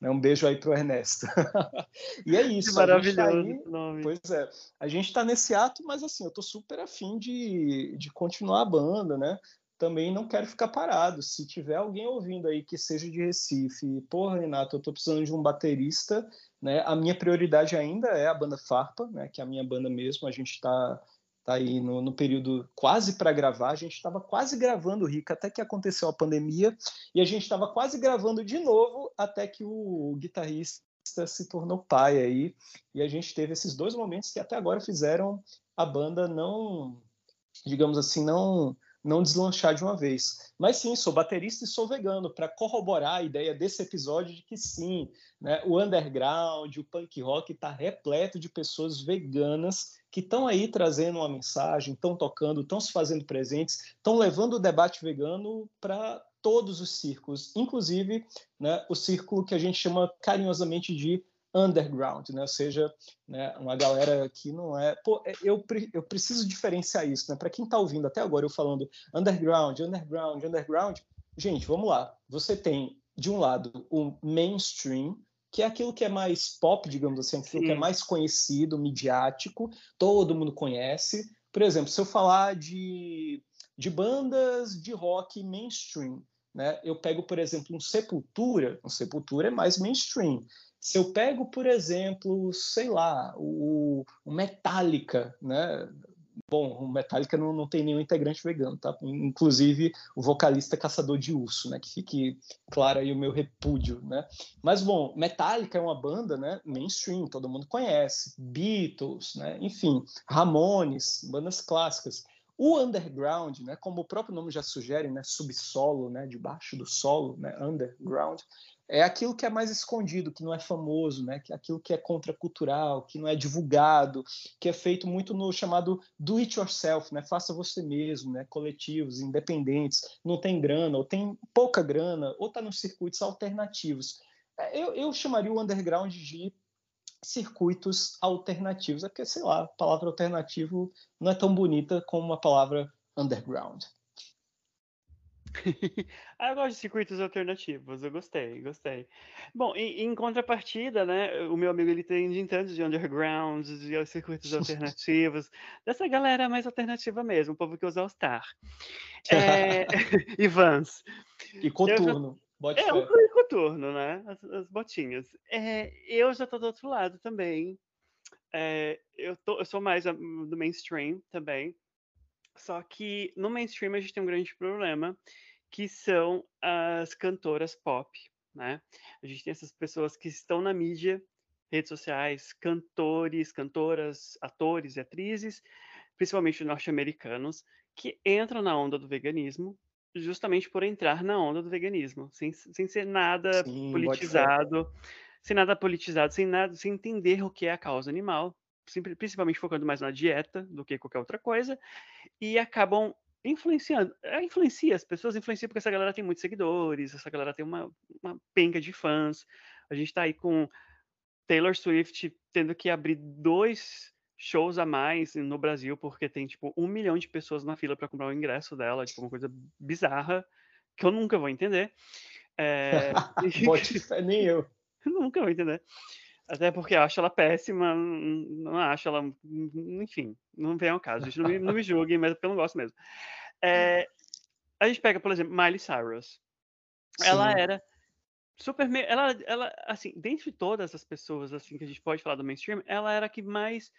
Né? Um beijo aí pro Ernesto. e é isso. Que tá maravilhoso tá nome. Pois é. A gente está nesse ato, mas assim, eu tô super afim de, de continuar a banda, né? Também não quero ficar parado. Se tiver alguém ouvindo aí que seja de Recife, porra, Renato, eu tô precisando de um baterista, né? A minha prioridade ainda é a banda Farpa, né? Que é a minha banda mesmo. A gente está tá aí no, no período quase para gravar. A gente estava quase gravando, Rica, até que aconteceu a pandemia, e a gente estava quase gravando de novo até que o guitarrista se tornou pai aí, e a gente teve esses dois momentos que até agora fizeram a banda não, digamos assim, não não deslanchar de uma vez. Mas sim, sou baterista e sou vegano, para corroborar a ideia desse episódio de que sim, né, o underground, o punk rock está repleto de pessoas veganas que estão aí trazendo uma mensagem, estão tocando, estão se fazendo presentes, estão levando o debate vegano para todos os círculos, inclusive né, o círculo que a gente chama carinhosamente de underground, né? ou seja, né, uma galera que não é. Pô, é, eu, eu preciso diferenciar isso, né? Para quem está ouvindo até agora eu falando underground, underground, underground, gente, vamos lá. Você tem, de um lado, o mainstream, que é aquilo que é mais pop, digamos assim, aquilo Sim. que é mais conhecido, midiático, todo mundo conhece. Por exemplo, se eu falar de, de bandas de rock mainstream, né? Eu pego, por exemplo, um Sepultura, um Sepultura é mais mainstream. Se eu pego, por exemplo, sei lá, o, o Metallica, né? Bom, o Metallica não, não tem nenhum integrante vegano, tá? Inclusive o vocalista caçador de urso, né? Que fique claro aí o meu repúdio, né? Mas, bom, Metallica é uma banda, né? Mainstream, todo mundo conhece. Beatles, né? Enfim, Ramones, bandas clássicas. O underground, né, como o próprio nome já sugere, né, subsolo, né, debaixo do solo, né, underground, é aquilo que é mais escondido, que não é famoso, né, que é aquilo que é contracultural, que não é divulgado, que é feito muito no chamado do it yourself, né, faça você mesmo, né, coletivos, independentes, não tem grana, ou tem pouca grana, ou está nos circuitos alternativos. É, eu, eu chamaria o underground de circuitos alternativos. É porque, sei lá, a palavra alternativo não é tão bonita como a palavra underground. ah, eu gosto de circuitos alternativos, eu gostei, gostei. Bom, em, em contrapartida, né, o meu amigo ele tem tantos de undergrounds, de circuitos alternativos, dessa galera mais alternativa mesmo, o povo que usa All-Star. É, e Vans. E Coturno. Bote é, um coturno, né? As, as botinhas. É, eu já tô do outro lado também. É, eu, tô, eu sou mais do mainstream também. Só que no mainstream a gente tem um grande problema, que são as cantoras pop, né? A gente tem essas pessoas que estão na mídia, redes sociais, cantores, cantoras, atores e atrizes, principalmente norte-americanos, que entram na onda do veganismo justamente por entrar na onda do veganismo, sem, sem ser nada Sim, politizado, sem nada politizado, sem nada, sem entender o que é a causa animal, principalmente focando mais na dieta do que qualquer outra coisa, e acabam influenciando, é, influencia, as pessoas influenciam porque essa galera tem muitos seguidores, essa galera tem uma, uma penca de fãs, a gente tá aí com Taylor Swift tendo que abrir dois shows a mais no Brasil, porque tem, tipo, um milhão de pessoas na fila para comprar o ingresso dela, tipo, uma coisa bizarra, que eu nunca vou entender. É... nem eu. nunca vou entender. Até porque eu acho ela péssima, não acho ela. Enfim, não vem ao caso. Gente, não, me, não me julguem, mas porque eu não gosto mesmo. É... a gente pega, por exemplo, Miley Cyrus. Sim. Ela era super. Ela, ela, assim, dentre todas as pessoas assim que a gente pode falar do mainstream, ela era a que mais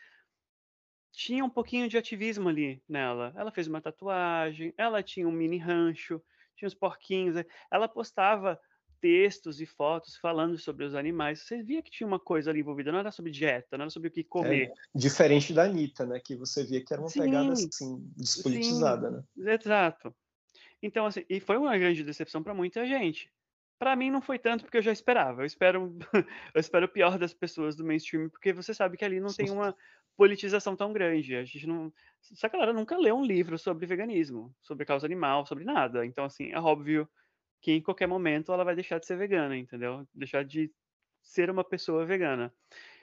tinha um pouquinho de ativismo ali nela. Ela fez uma tatuagem, ela tinha um mini rancho, tinha uns porquinhos. Eh, ela postava textos e fotos falando sobre os animais. Você via que tinha uma coisa ali envolvida, não era sobre dieta, não era sobre o que comer. É, diferente da Anitta, né? Que você via que era uma sim, pegada assim, despolitizada, sim, né? Exato. Então, assim, e foi uma grande decepção para muita gente. Para mim não foi tanto porque eu já esperava. Eu espero, eu espero o pior das pessoas do mainstream, porque você sabe que ali não tem uma politização tão grande. A gente não. Essa galera nunca leu um livro sobre veganismo, sobre causa animal, sobre nada. Então, assim, é óbvio que em qualquer momento ela vai deixar de ser vegana, entendeu? Deixar de ser uma pessoa vegana.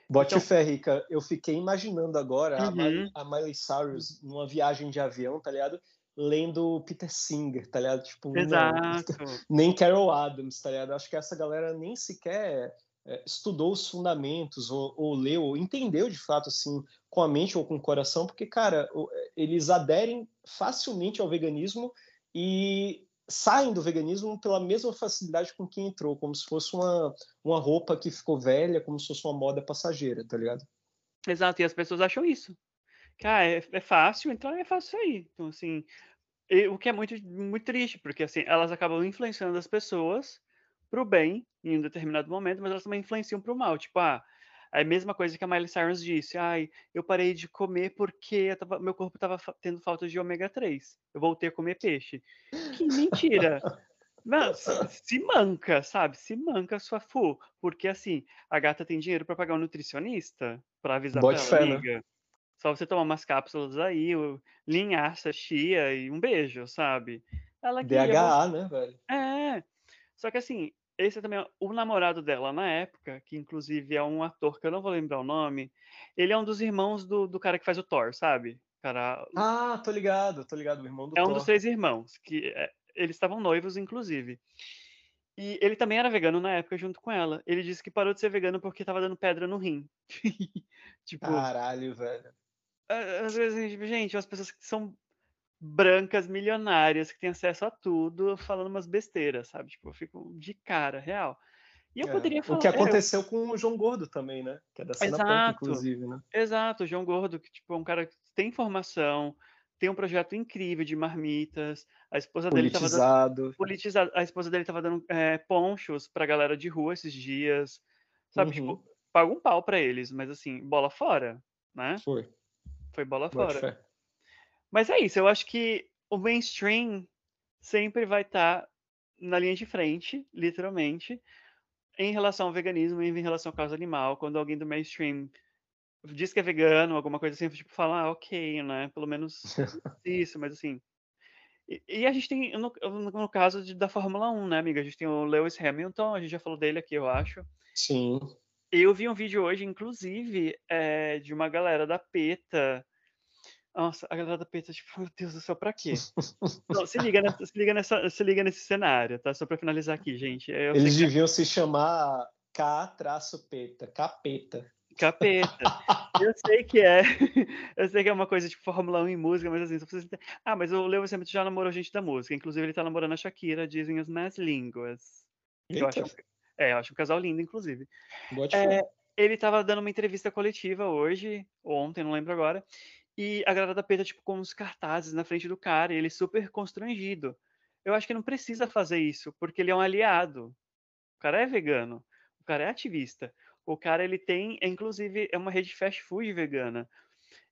Bote então... fé, Rica. Eu fiquei imaginando agora uhum. a, Miley, a Miley Cyrus numa viagem de avião, tá ligado? Lendo Peter Singer, tá ligado? Tipo, Exato. Não, nem Carol Adams, tá ligado? Acho que essa galera nem sequer é, estudou os fundamentos ou, ou, leu, ou entendeu de fato assim com a mente ou com o coração, porque cara, eles aderem facilmente ao veganismo e saem do veganismo pela mesma facilidade com que entrou, como se fosse uma, uma roupa que ficou velha, como se fosse uma moda passageira, tá ligado? Exato, e as pessoas acham isso. Cara, é, é fácil entrar, é fácil sair. Então, assim, o que é muito, muito triste, porque assim, elas acabam influenciando as pessoas para o bem em um determinado momento, mas elas também influenciam para o mal. Tipo, ah, a mesma coisa que a Miley Cyrus disse. Ai, eu parei de comer porque tava, meu corpo estava tendo falta de ômega 3. Eu voltei a comer peixe. Que mentira! Mas se manca, sabe? Se manca sua fu. Porque assim, a gata tem dinheiro para pagar um nutricionista para avisar Bote pra ela, fé, Né? Só você tomar umas cápsulas aí, linhaça, chia e um beijo, sabe? Ela DHA, né, velho? É. Só que assim, esse é também o namorado dela na época, que inclusive é um ator que eu não vou lembrar o nome. Ele é um dos irmãos do, do cara que faz o Thor, sabe? Cara... Ah, tô ligado, tô ligado, o irmão do É Thor. um dos três irmãos, que é, eles estavam noivos, inclusive. E ele também era vegano na época, junto com ela. Ele disse que parou de ser vegano porque tava dando pedra no rim. tipo, Caralho, velho. Às vezes, gente, as pessoas que são brancas milionárias que têm acesso a tudo, falando umas besteiras, sabe? Tipo, eu fico de cara, real. E eu é, poderia falar. O que aconteceu é, eu... com o João Gordo também, né? Que é da cena Exato, punk, inclusive, né? Exato, o João Gordo, que tipo, é um cara que tem formação, tem um projeto incrível de marmitas. A esposa dele estava dando, politizado. A esposa dele estava dando é, ponchos pra galera de rua esses dias. Sabe, tipo, uhum. tipo, paga um pau para eles, mas assim, bola fora, né? Foi. Foi bola Boa fora. Mas é isso, eu acho que o mainstream sempre vai estar tá na linha de frente, literalmente, em relação ao veganismo e em relação à causa animal. Quando alguém do mainstream diz que é vegano, alguma coisa assim, tipo, fala, ah, ok, né? Pelo menos isso, mas assim. E, e a gente tem, no, no caso de, da Fórmula 1, né, amiga? A gente tem o Lewis Hamilton, a gente já falou dele aqui, eu acho. Sim. Eu vi um vídeo hoje, inclusive, é, de uma galera da PETA. Nossa, a galera da PETA, tipo, meu Deus do céu, pra quê? Não, se, liga nessa, se, liga nessa, se liga nesse cenário, tá? Só pra finalizar aqui, gente. Eu Eles deviam que... se chamar K-PETA, capeta. Capeta. eu sei que é. Eu sei que é uma coisa tipo Fórmula 1 em música, mas assim, só precisa ter... Ah, mas o Lewis Hamilton já namorou gente da música. Inclusive, ele tá namorando a Shakira, dizem as más línguas. Eu acho, é, eu acho um casal lindo, inclusive. É, ele tava dando uma entrevista coletiva hoje, ontem, não lembro agora, e a galera da Peta, tipo, com os cartazes na frente do cara, e ele super constrangido. Eu acho que não precisa fazer isso, porque ele é um aliado. O cara é vegano, o cara é ativista. O cara, ele tem, inclusive, é uma rede de fast food vegana.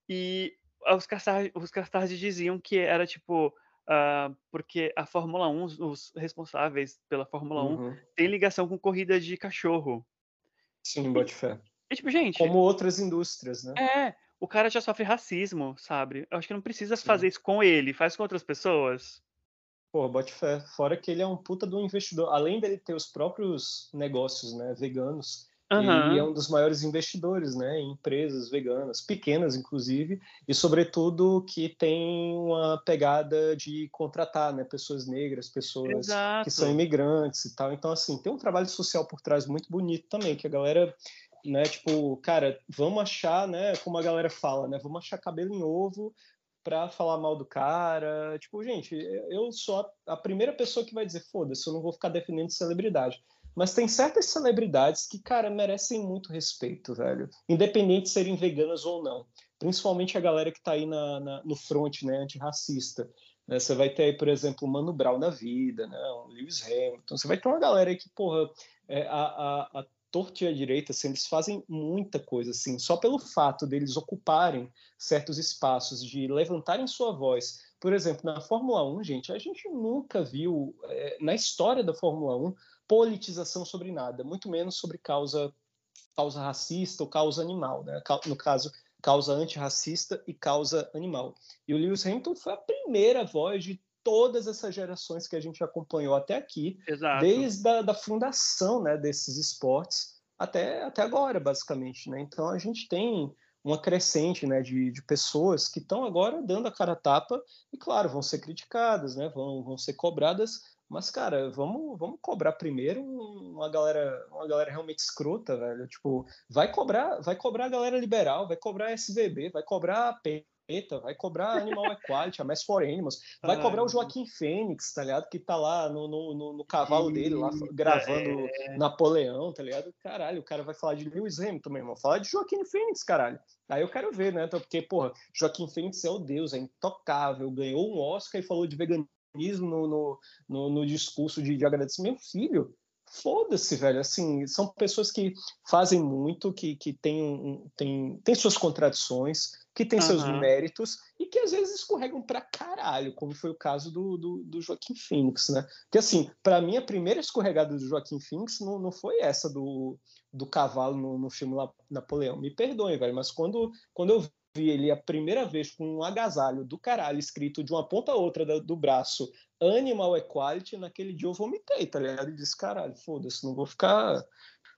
E os cartazes, os cartazes diziam que era, tipo, Uh, porque a Fórmula 1, os responsáveis pela Fórmula uhum. 1, tem ligação com corrida de cachorro. Sim, bote fé. E, tipo, gente. Como outras indústrias, né? É, o cara já sofre racismo, sabe? Eu acho que não precisa Sim. fazer isso com ele, faz com outras pessoas. Pô, bote fé. Fora que ele é um puta do investidor. Além dele ter os próprios negócios, né, veganos, Uhum. Ele é um dos maiores investidores né, em empresas veganas, pequenas inclusive, e sobretudo que tem uma pegada de contratar né, pessoas negras, pessoas Exato. que são imigrantes e tal. Então, assim, tem um trabalho social por trás muito bonito também, que a galera, né, tipo, cara, vamos achar, né, como a galera fala, né, vamos achar cabelo em ovo para falar mal do cara. Tipo, gente, eu sou a primeira pessoa que vai dizer, foda-se, eu não vou ficar defendendo celebridade. Mas tem certas celebridades que, cara, merecem muito respeito, velho. Independente de serem veganas ou não. Principalmente a galera que tá aí na, na no front, né, antirracista. Né? Você vai ter aí, por exemplo, o Mano Brown da vida, né? o Lewis Hamilton. Você vai ter uma galera aí que, porra, é, a, a, a torta e a direita, assim, eles fazem muita coisa, assim, só pelo fato deles ocuparem certos espaços, de levantarem sua voz. Por exemplo, na Fórmula 1, gente, a gente nunca viu, é, na história da Fórmula 1, politização sobre nada, muito menos sobre causa causa racista ou causa animal, né? No caso, causa antirracista e causa animal. E o Lewis Hamilton foi a primeira voz de todas essas gerações que a gente acompanhou até aqui, Exato. desde a da fundação né, desses esportes até, até agora, basicamente. Né? Então a gente tem uma crescente né, de, de pessoas que estão agora dando a cara a tapa e, claro, vão ser criticadas, né, vão, vão ser cobradas, mas, cara, vamos, vamos cobrar primeiro uma galera, uma galera realmente escrota, velho. Tipo, vai cobrar, vai cobrar a galera liberal, vai cobrar SVB, vai cobrar a Vai cobrar Animal Equality, a Mass for Animals, vai Ai, cobrar o Joaquim Fênix, tá ligado? Que tá lá no, no, no, no cavalo dele, lá gravando é... Napoleão, tá ligado? Caralho, o cara vai falar de Lewis Hamilton, meu irmão. Fala de Joaquim Fênix, caralho. Aí eu quero ver, né? Porque, porra, Joaquim Fênix é o deus, é intocável, ganhou um Oscar e falou de veganismo no, no, no, no discurso de, de agradecimento. Filho, foda-se, velho. Assim, são pessoas que fazem muito, que, que têm, um, têm, têm suas contradições, que têm uhum. seus méritos e que às vezes escorregam pra caralho, como foi o caso do, do, do Joaquim Phoenix, né? Que assim, para mim, a primeira escorregada do Joaquim Phoenix não, não foi essa do, do cavalo no, no filme Napoleão. Me perdoem, velho, mas quando, quando eu vi ele a primeira vez com um agasalho do caralho escrito de uma ponta a outra do, do braço Animal Equality, naquele dia eu vomitei, tá ligado? E disse, caralho, foda-se, não vou ficar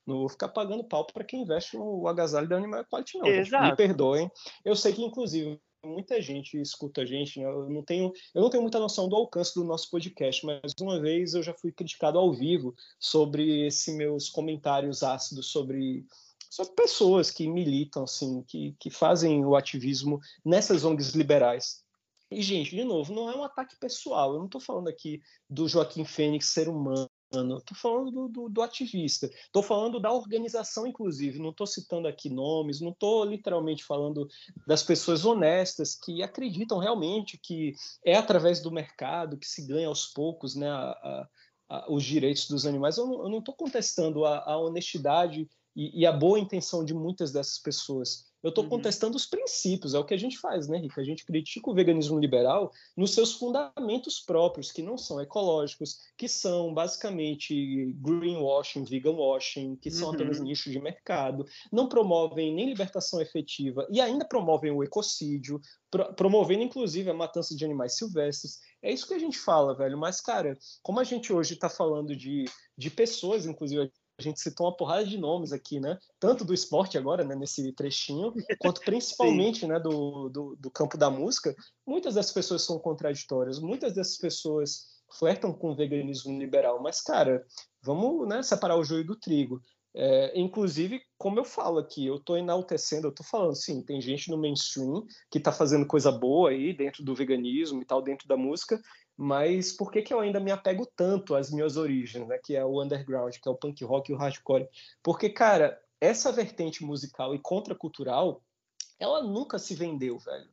não vou ficar pagando pau para quem investe no agasalho da Animal Equality, não. Exato. Me perdoem. Eu sei que, inclusive, muita gente escuta a gente, né? eu não tenho eu não tenho muita noção do alcance do nosso podcast, mas uma vez eu já fui criticado ao vivo sobre esses meus comentários ácidos sobre são pessoas que militam, assim, que, que fazem o ativismo nessas ONGs liberais. E, gente, de novo, não é um ataque pessoal. Eu não estou falando aqui do Joaquim Fênix ser humano. Estou falando do, do, do ativista. Estou falando da organização, inclusive. Não estou citando aqui nomes. Não estou literalmente falando das pessoas honestas que acreditam realmente que é através do mercado que se ganha aos poucos né, a, a, a, os direitos dos animais. Eu não estou contestando a, honestidade e, e a boa intenção de muitas dessas pessoas. Eu estou uhum. contestando os princípios, é o que a gente faz, né, Rica? A gente critica o veganismo liberal nos seus fundamentos próprios, que não são ecológicos, que são basicamente greenwashing, vegan washing, que são uhum. apenas nichos de mercado, não promovem nem libertação efetiva e ainda promovem o ecocídio, pro promovendo inclusive a matança de animais silvestres. É isso que a gente fala, velho. Mas, cara, como a gente hoje está falando de, de pessoas, inclusive a gente citou uma porrada de nomes aqui, né? Tanto do esporte agora, né, nesse trechinho, quanto principalmente né, do, do, do, campo da música. Muitas dessas pessoas são contraditórias, muitas dessas pessoas flertam com o veganismo liberal, mas, cara, vamos né, separar o joio do trigo. É, inclusive, como eu falo aqui, eu estou enaltecendo, eu estou falando, sim, tem gente no mainstream que está fazendo coisa boa aí dentro do veganismo e tal, dentro da música, mas por que, que eu ainda me apego tanto às minhas origens, né, que é o underground, que é o punk rock e o hardcore? Porque, cara, essa vertente musical e contracultural, ela nunca se vendeu, velho.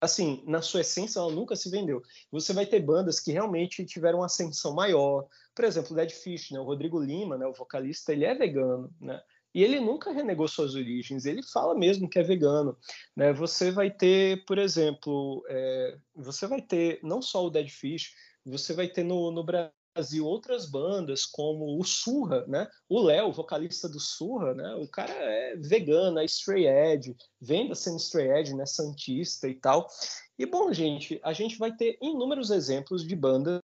Assim, na sua essência, ela nunca se vendeu. Você vai ter bandas que realmente tiveram uma ascensão maior. Por exemplo, o Dead Fish, né? O Rodrigo Lima, né? O vocalista, ele é vegano, né? E ele nunca renegou suas origens, ele fala mesmo que é vegano. Né? Você vai ter, por exemplo, é, você vai ter não só o Dead Fish, você vai ter no, no Brasil outras bandas como o Surra, né? O Léo, vocalista do Surra, né? O cara é vegano, é Stray Edge, vem da cena Stray Edge, né? Santista e tal. E bom, gente, a gente vai ter inúmeros exemplos de bandas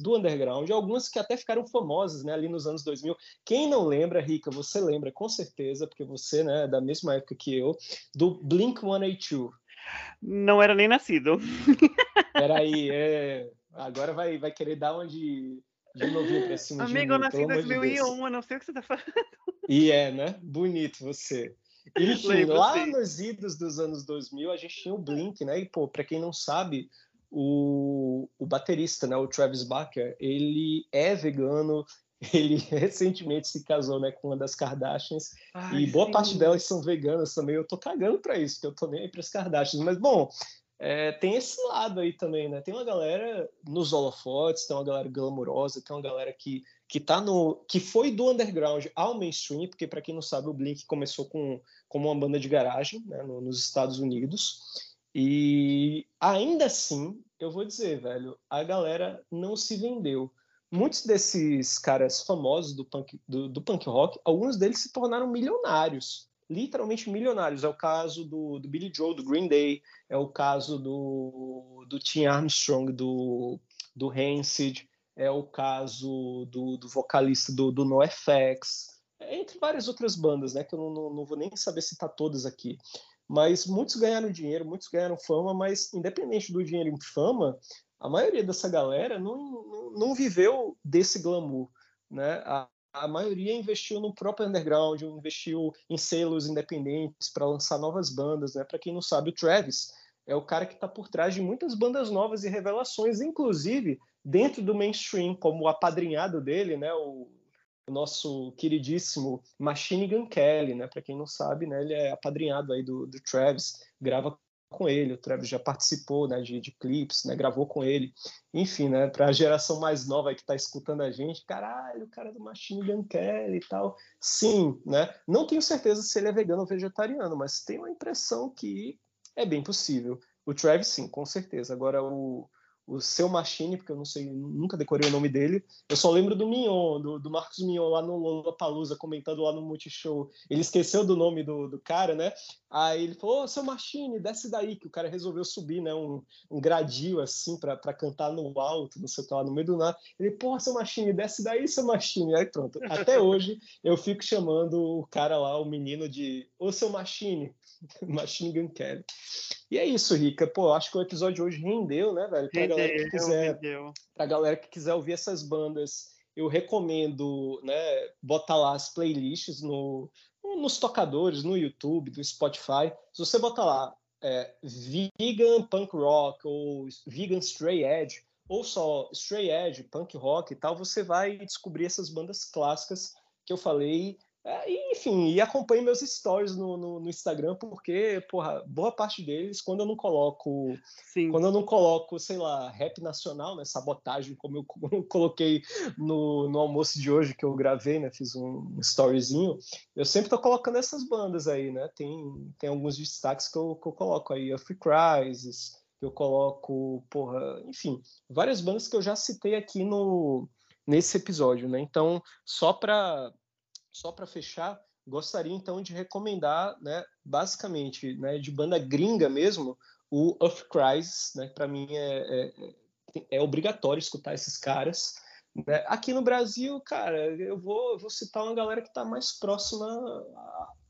do underground, algumas que até ficaram famosas né, ali nos anos 2000. Quem não lembra, Rica, você lembra com certeza, porque você né, é da mesma época que eu, do Blink 182. Não era nem nascido. Peraí, é... agora vai, vai querer dar uma de, novinho pra cima Amigo, de eu nasci em 2001, de eu não sei o que você tá falando. E é, né? Bonito você. Enfim, lá nos idos dos anos 2000, a gente tinha o Blink, né? E, pô, pra quem não sabe, o, o baterista, né, o Travis Barker, ele é vegano, ele recentemente se casou né, com uma das Kardashians Ai, e boa sim. parte delas são veganas também. Eu tô cagando para isso, porque eu tô nem aí pras Kardashians. Mas, bom, é, tem esse lado aí também, né? Tem uma galera nos holofotes, tem uma galera glamurosa, tem uma galera que, que tá no. que foi do underground ao mainstream, porque, para quem não sabe, o Blink começou com, como uma banda de garagem né, no, nos Estados Unidos. E ainda assim, eu vou dizer, velho, a galera não se vendeu. Muitos desses caras famosos do punk, do, do punk rock, alguns deles se tornaram milionários, literalmente milionários. É o caso do, do Billy Joe, do Green Day, é o caso do, do Tim Armstrong, do, do Rancid, é o caso do, do vocalista do, do NoFX, entre várias outras bandas, né, que eu não, não, não vou nem saber citar todas aqui. Mas muitos ganharam dinheiro, muitos ganharam fama, mas independente do dinheiro e fama, a maioria dessa galera não, não, não viveu desse glamour, né? A, a maioria investiu no próprio underground, investiu em selos independentes para lançar novas bandas, né? Para quem não sabe, o Travis é o cara que está por trás de muitas bandas novas e revelações, inclusive dentro do mainstream, como o apadrinhado dele, né? O nosso queridíssimo Machine Gun Kelly, né? Para quem não sabe, né? Ele é apadrinhado aí do, do Travis, grava com ele, o Travis já participou, né? De, de clipes, né? Gravou com ele, enfim, né? Para a geração mais nova que está escutando a gente, caralho, o cara do Machine Gun Kelly e tal, sim, né? Não tenho certeza se ele é vegano ou vegetariano, mas tenho a impressão que é bem possível. O Travis, sim, com certeza. Agora o o seu Machine, porque eu não sei, nunca decorei o nome dele. Eu só lembro do Mignon, do, do Marcos Mignon lá no Lollapalooza, comentando lá no Multishow. Ele esqueceu do nome do, do cara, né? Aí ele falou, ô, seu Machine, desce daí, que o cara resolveu subir, né? Um, um gradil, assim, para cantar no alto, não sei o que lá, no meio do nada. Ele, porra, seu Machine, desce daí, seu Machine. Aí pronto. Até hoje eu fico chamando o cara lá, o menino de, ô, seu Machine. Machine Gun Kelly. E é isso, Rica. Pô, acho que o episódio hoje rendeu, né, velho? Pra rendeu, galera que quiser, rendeu. pra galera que quiser ouvir essas bandas, eu recomendo, né, botar lá as playlists no, nos tocadores, no YouTube, no Spotify. Se você botar lá é, vegan punk rock ou vegan stray edge, ou só stray edge, punk rock e tal, você vai descobrir essas bandas clássicas que eu falei é, enfim, e acompanhe meus stories no, no, no, Instagram, porque, porra, boa parte deles, quando eu não coloco. Sim. Quando eu não coloco, sei lá, rap nacional, né? Sabotagem, como eu, coloquei no, no almoço de hoje que eu gravei, né? Fiz um storyzinho. Eu sempre tô colocando essas bandas aí, né? Tem, tem alguns destaques que eu, que eu coloco aí, a Free Crisis, que eu coloco, porra, enfim, várias bandas que eu já citei aqui no nesse episódio, né? Então, só para só para fechar, gostaria então de recomendar, né, basicamente, né, de banda gringa mesmo, o Earth Crisis, né, para mim é, é, é, obrigatório escutar esses caras. Né? Aqui no Brasil, cara, eu vou, eu vou citar uma galera que está mais próxima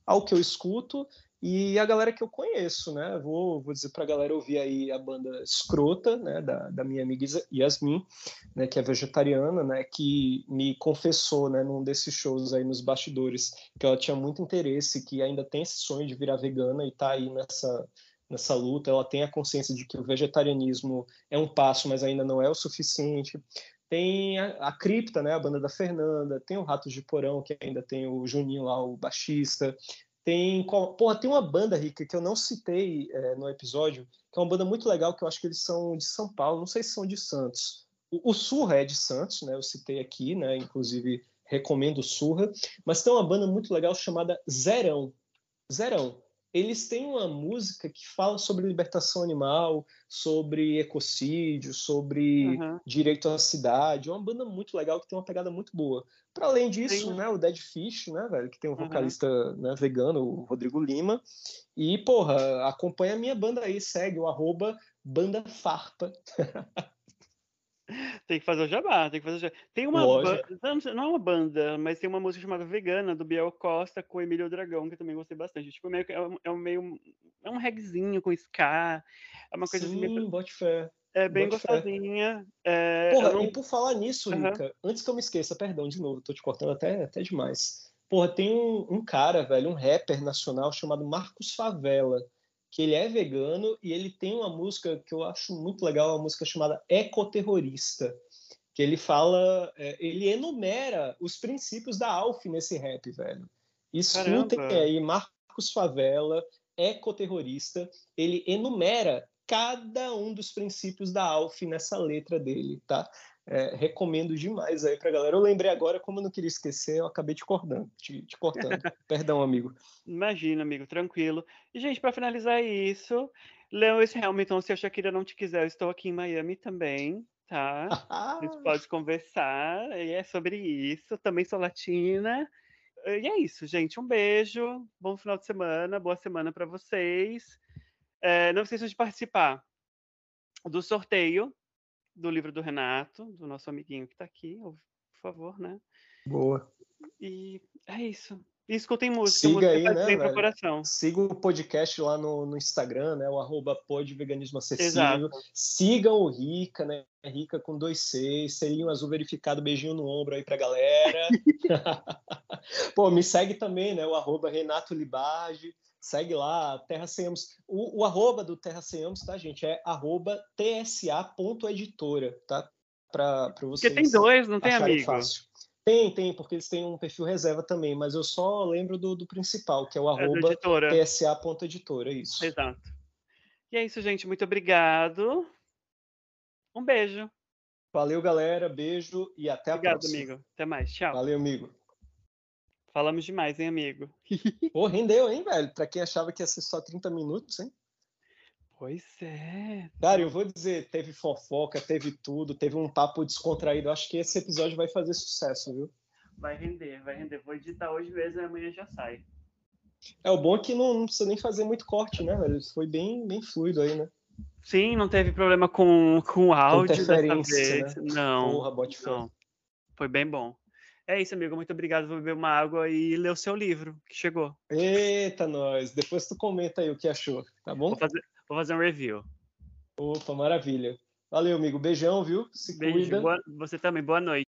ao que eu escuto e a galera que eu conheço, né? Vou, vou dizer para a galera ouvir aí a banda Escrota, né? Da, da minha amiga Yasmin, né? Que é vegetariana, né? Que me confessou, né? Num desses shows aí nos bastidores, que ela tinha muito interesse, que ainda tem esse sonho de virar vegana e tá aí nessa nessa luta. Ela tem a consciência de que o vegetarianismo é um passo, mas ainda não é o suficiente. Tem a, a Cripta, né, a banda da Fernanda, tem o Ratos de Porão, que ainda tem o Juninho lá, o baixista, tem, porra, tem uma banda, Rica, que eu não citei é, no episódio, que é uma banda muito legal, que eu acho que eles são de São Paulo, não sei se são de Santos. O, o Surra é de Santos, né? Eu citei aqui, né? Inclusive, recomendo o Surra. Mas tem uma banda muito legal chamada Zerão. Zerão eles têm uma música que fala sobre libertação animal, sobre ecocídio, sobre uhum. direito à cidade. É uma banda muito legal que tem uma pegada muito boa. Para além disso, Sim. né, o Dead Fish, né, velho, que tem um vocalista uhum. né, vegano, o Rodrigo Lima. E, porra, acompanha a minha banda aí, segue o arroba Banda Farpa. Tem que fazer o jabá, tem que fazer o jabá. Tem uma banda, não é uma banda, mas tem uma música chamada Vegana, do Biel Costa, com o Emílio Dragão, que eu também gostei bastante. Tipo, meio, é, um, é um meio. É um regzinho com ska. É uma coisa Sim, assim. Meio... bote fé. É bem bote gostosinha. É, Porra, não... e por falar nisso, uhum. Rica, antes que eu me esqueça, perdão de novo, tô te cortando até, até demais. Porra, tem um, um cara, velho, um rapper nacional chamado Marcos Favela que ele é vegano e ele tem uma música que eu acho muito legal, uma música chamada Ecoterrorista, que ele fala, é, ele enumera os princípios da ALF nesse rap, velho. Escutem Caramba. aí, Marcos Favela, Ecoterrorista, ele enumera cada um dos princípios da ALF nessa letra dele, tá? É, recomendo demais aí pra galera. Eu lembrei agora, como eu não queria esquecer, eu acabei te cortando. Te, te cortando. Perdão, amigo. Imagina, amigo, tranquilo. E, gente, para finalizar isso, Lewis Hamilton, se a Shakira não te quiser, eu estou aqui em Miami também, tá? a gente pode conversar, e é sobre isso. Também sou latina. E é isso, gente. Um beijo, bom final de semana, boa semana para vocês. É, não esqueçam de participar do sorteio do livro do Renato, do nosso amiguinho que está aqui, por favor, né? Boa. E é isso. Escutem música, Siga música aí, né, bem coração. Siga o podcast lá no, no Instagram, né? O arroba podveganismo acessível. Exato. Sigam o Rica, né? Rica com dois Cs, selinho azul verificado, beijinho no ombro aí pra galera. Pô, me segue também, né? O arroba Renato Libage segue lá, Terra Senhamos. O, o arroba do Terra Senhamos, tá, gente? É arroba tsa.editora, tá? Para vocês. Porque tem dois, não tem amigo? Fácil. Tem, tem, porque eles têm um perfil reserva também, mas eu só lembro do, do principal, que é o é arroba tsa.editora, é isso. Exato. E é isso, gente. Muito obrigado. Um beijo. Valeu, galera. Beijo e até Obrigado, a próxima. Obrigado, amigo. Até mais. Tchau. Valeu, amigo. Falamos demais, hein, amigo? Pô, rendeu, hein, velho? Pra quem achava que ia ser só 30 minutos, hein? Pois é. Cara, eu vou dizer, teve fofoca, teve tudo, teve um papo descontraído. Acho que esse episódio vai fazer sucesso, viu? Vai render, vai render. Vou editar hoje mesmo e amanhã já sai. É, o bom é que não, não precisa nem fazer muito corte, né, velho? Foi bem, bem fluido aí, né? Sim, não teve problema com, com o áudio dessa vez. Né? Não. Porra, bote não. Foi bem bom. É isso, amigo. Muito obrigado. Vou beber uma água e ler o seu livro, que chegou. Eita, nós. Depois tu comenta aí o que achou, tá bom? Vou fazer, vou fazer um review. Opa, maravilha. Valeu, amigo. Beijão, viu? Se Beijo. cuida. Boa, você também. Boa noite.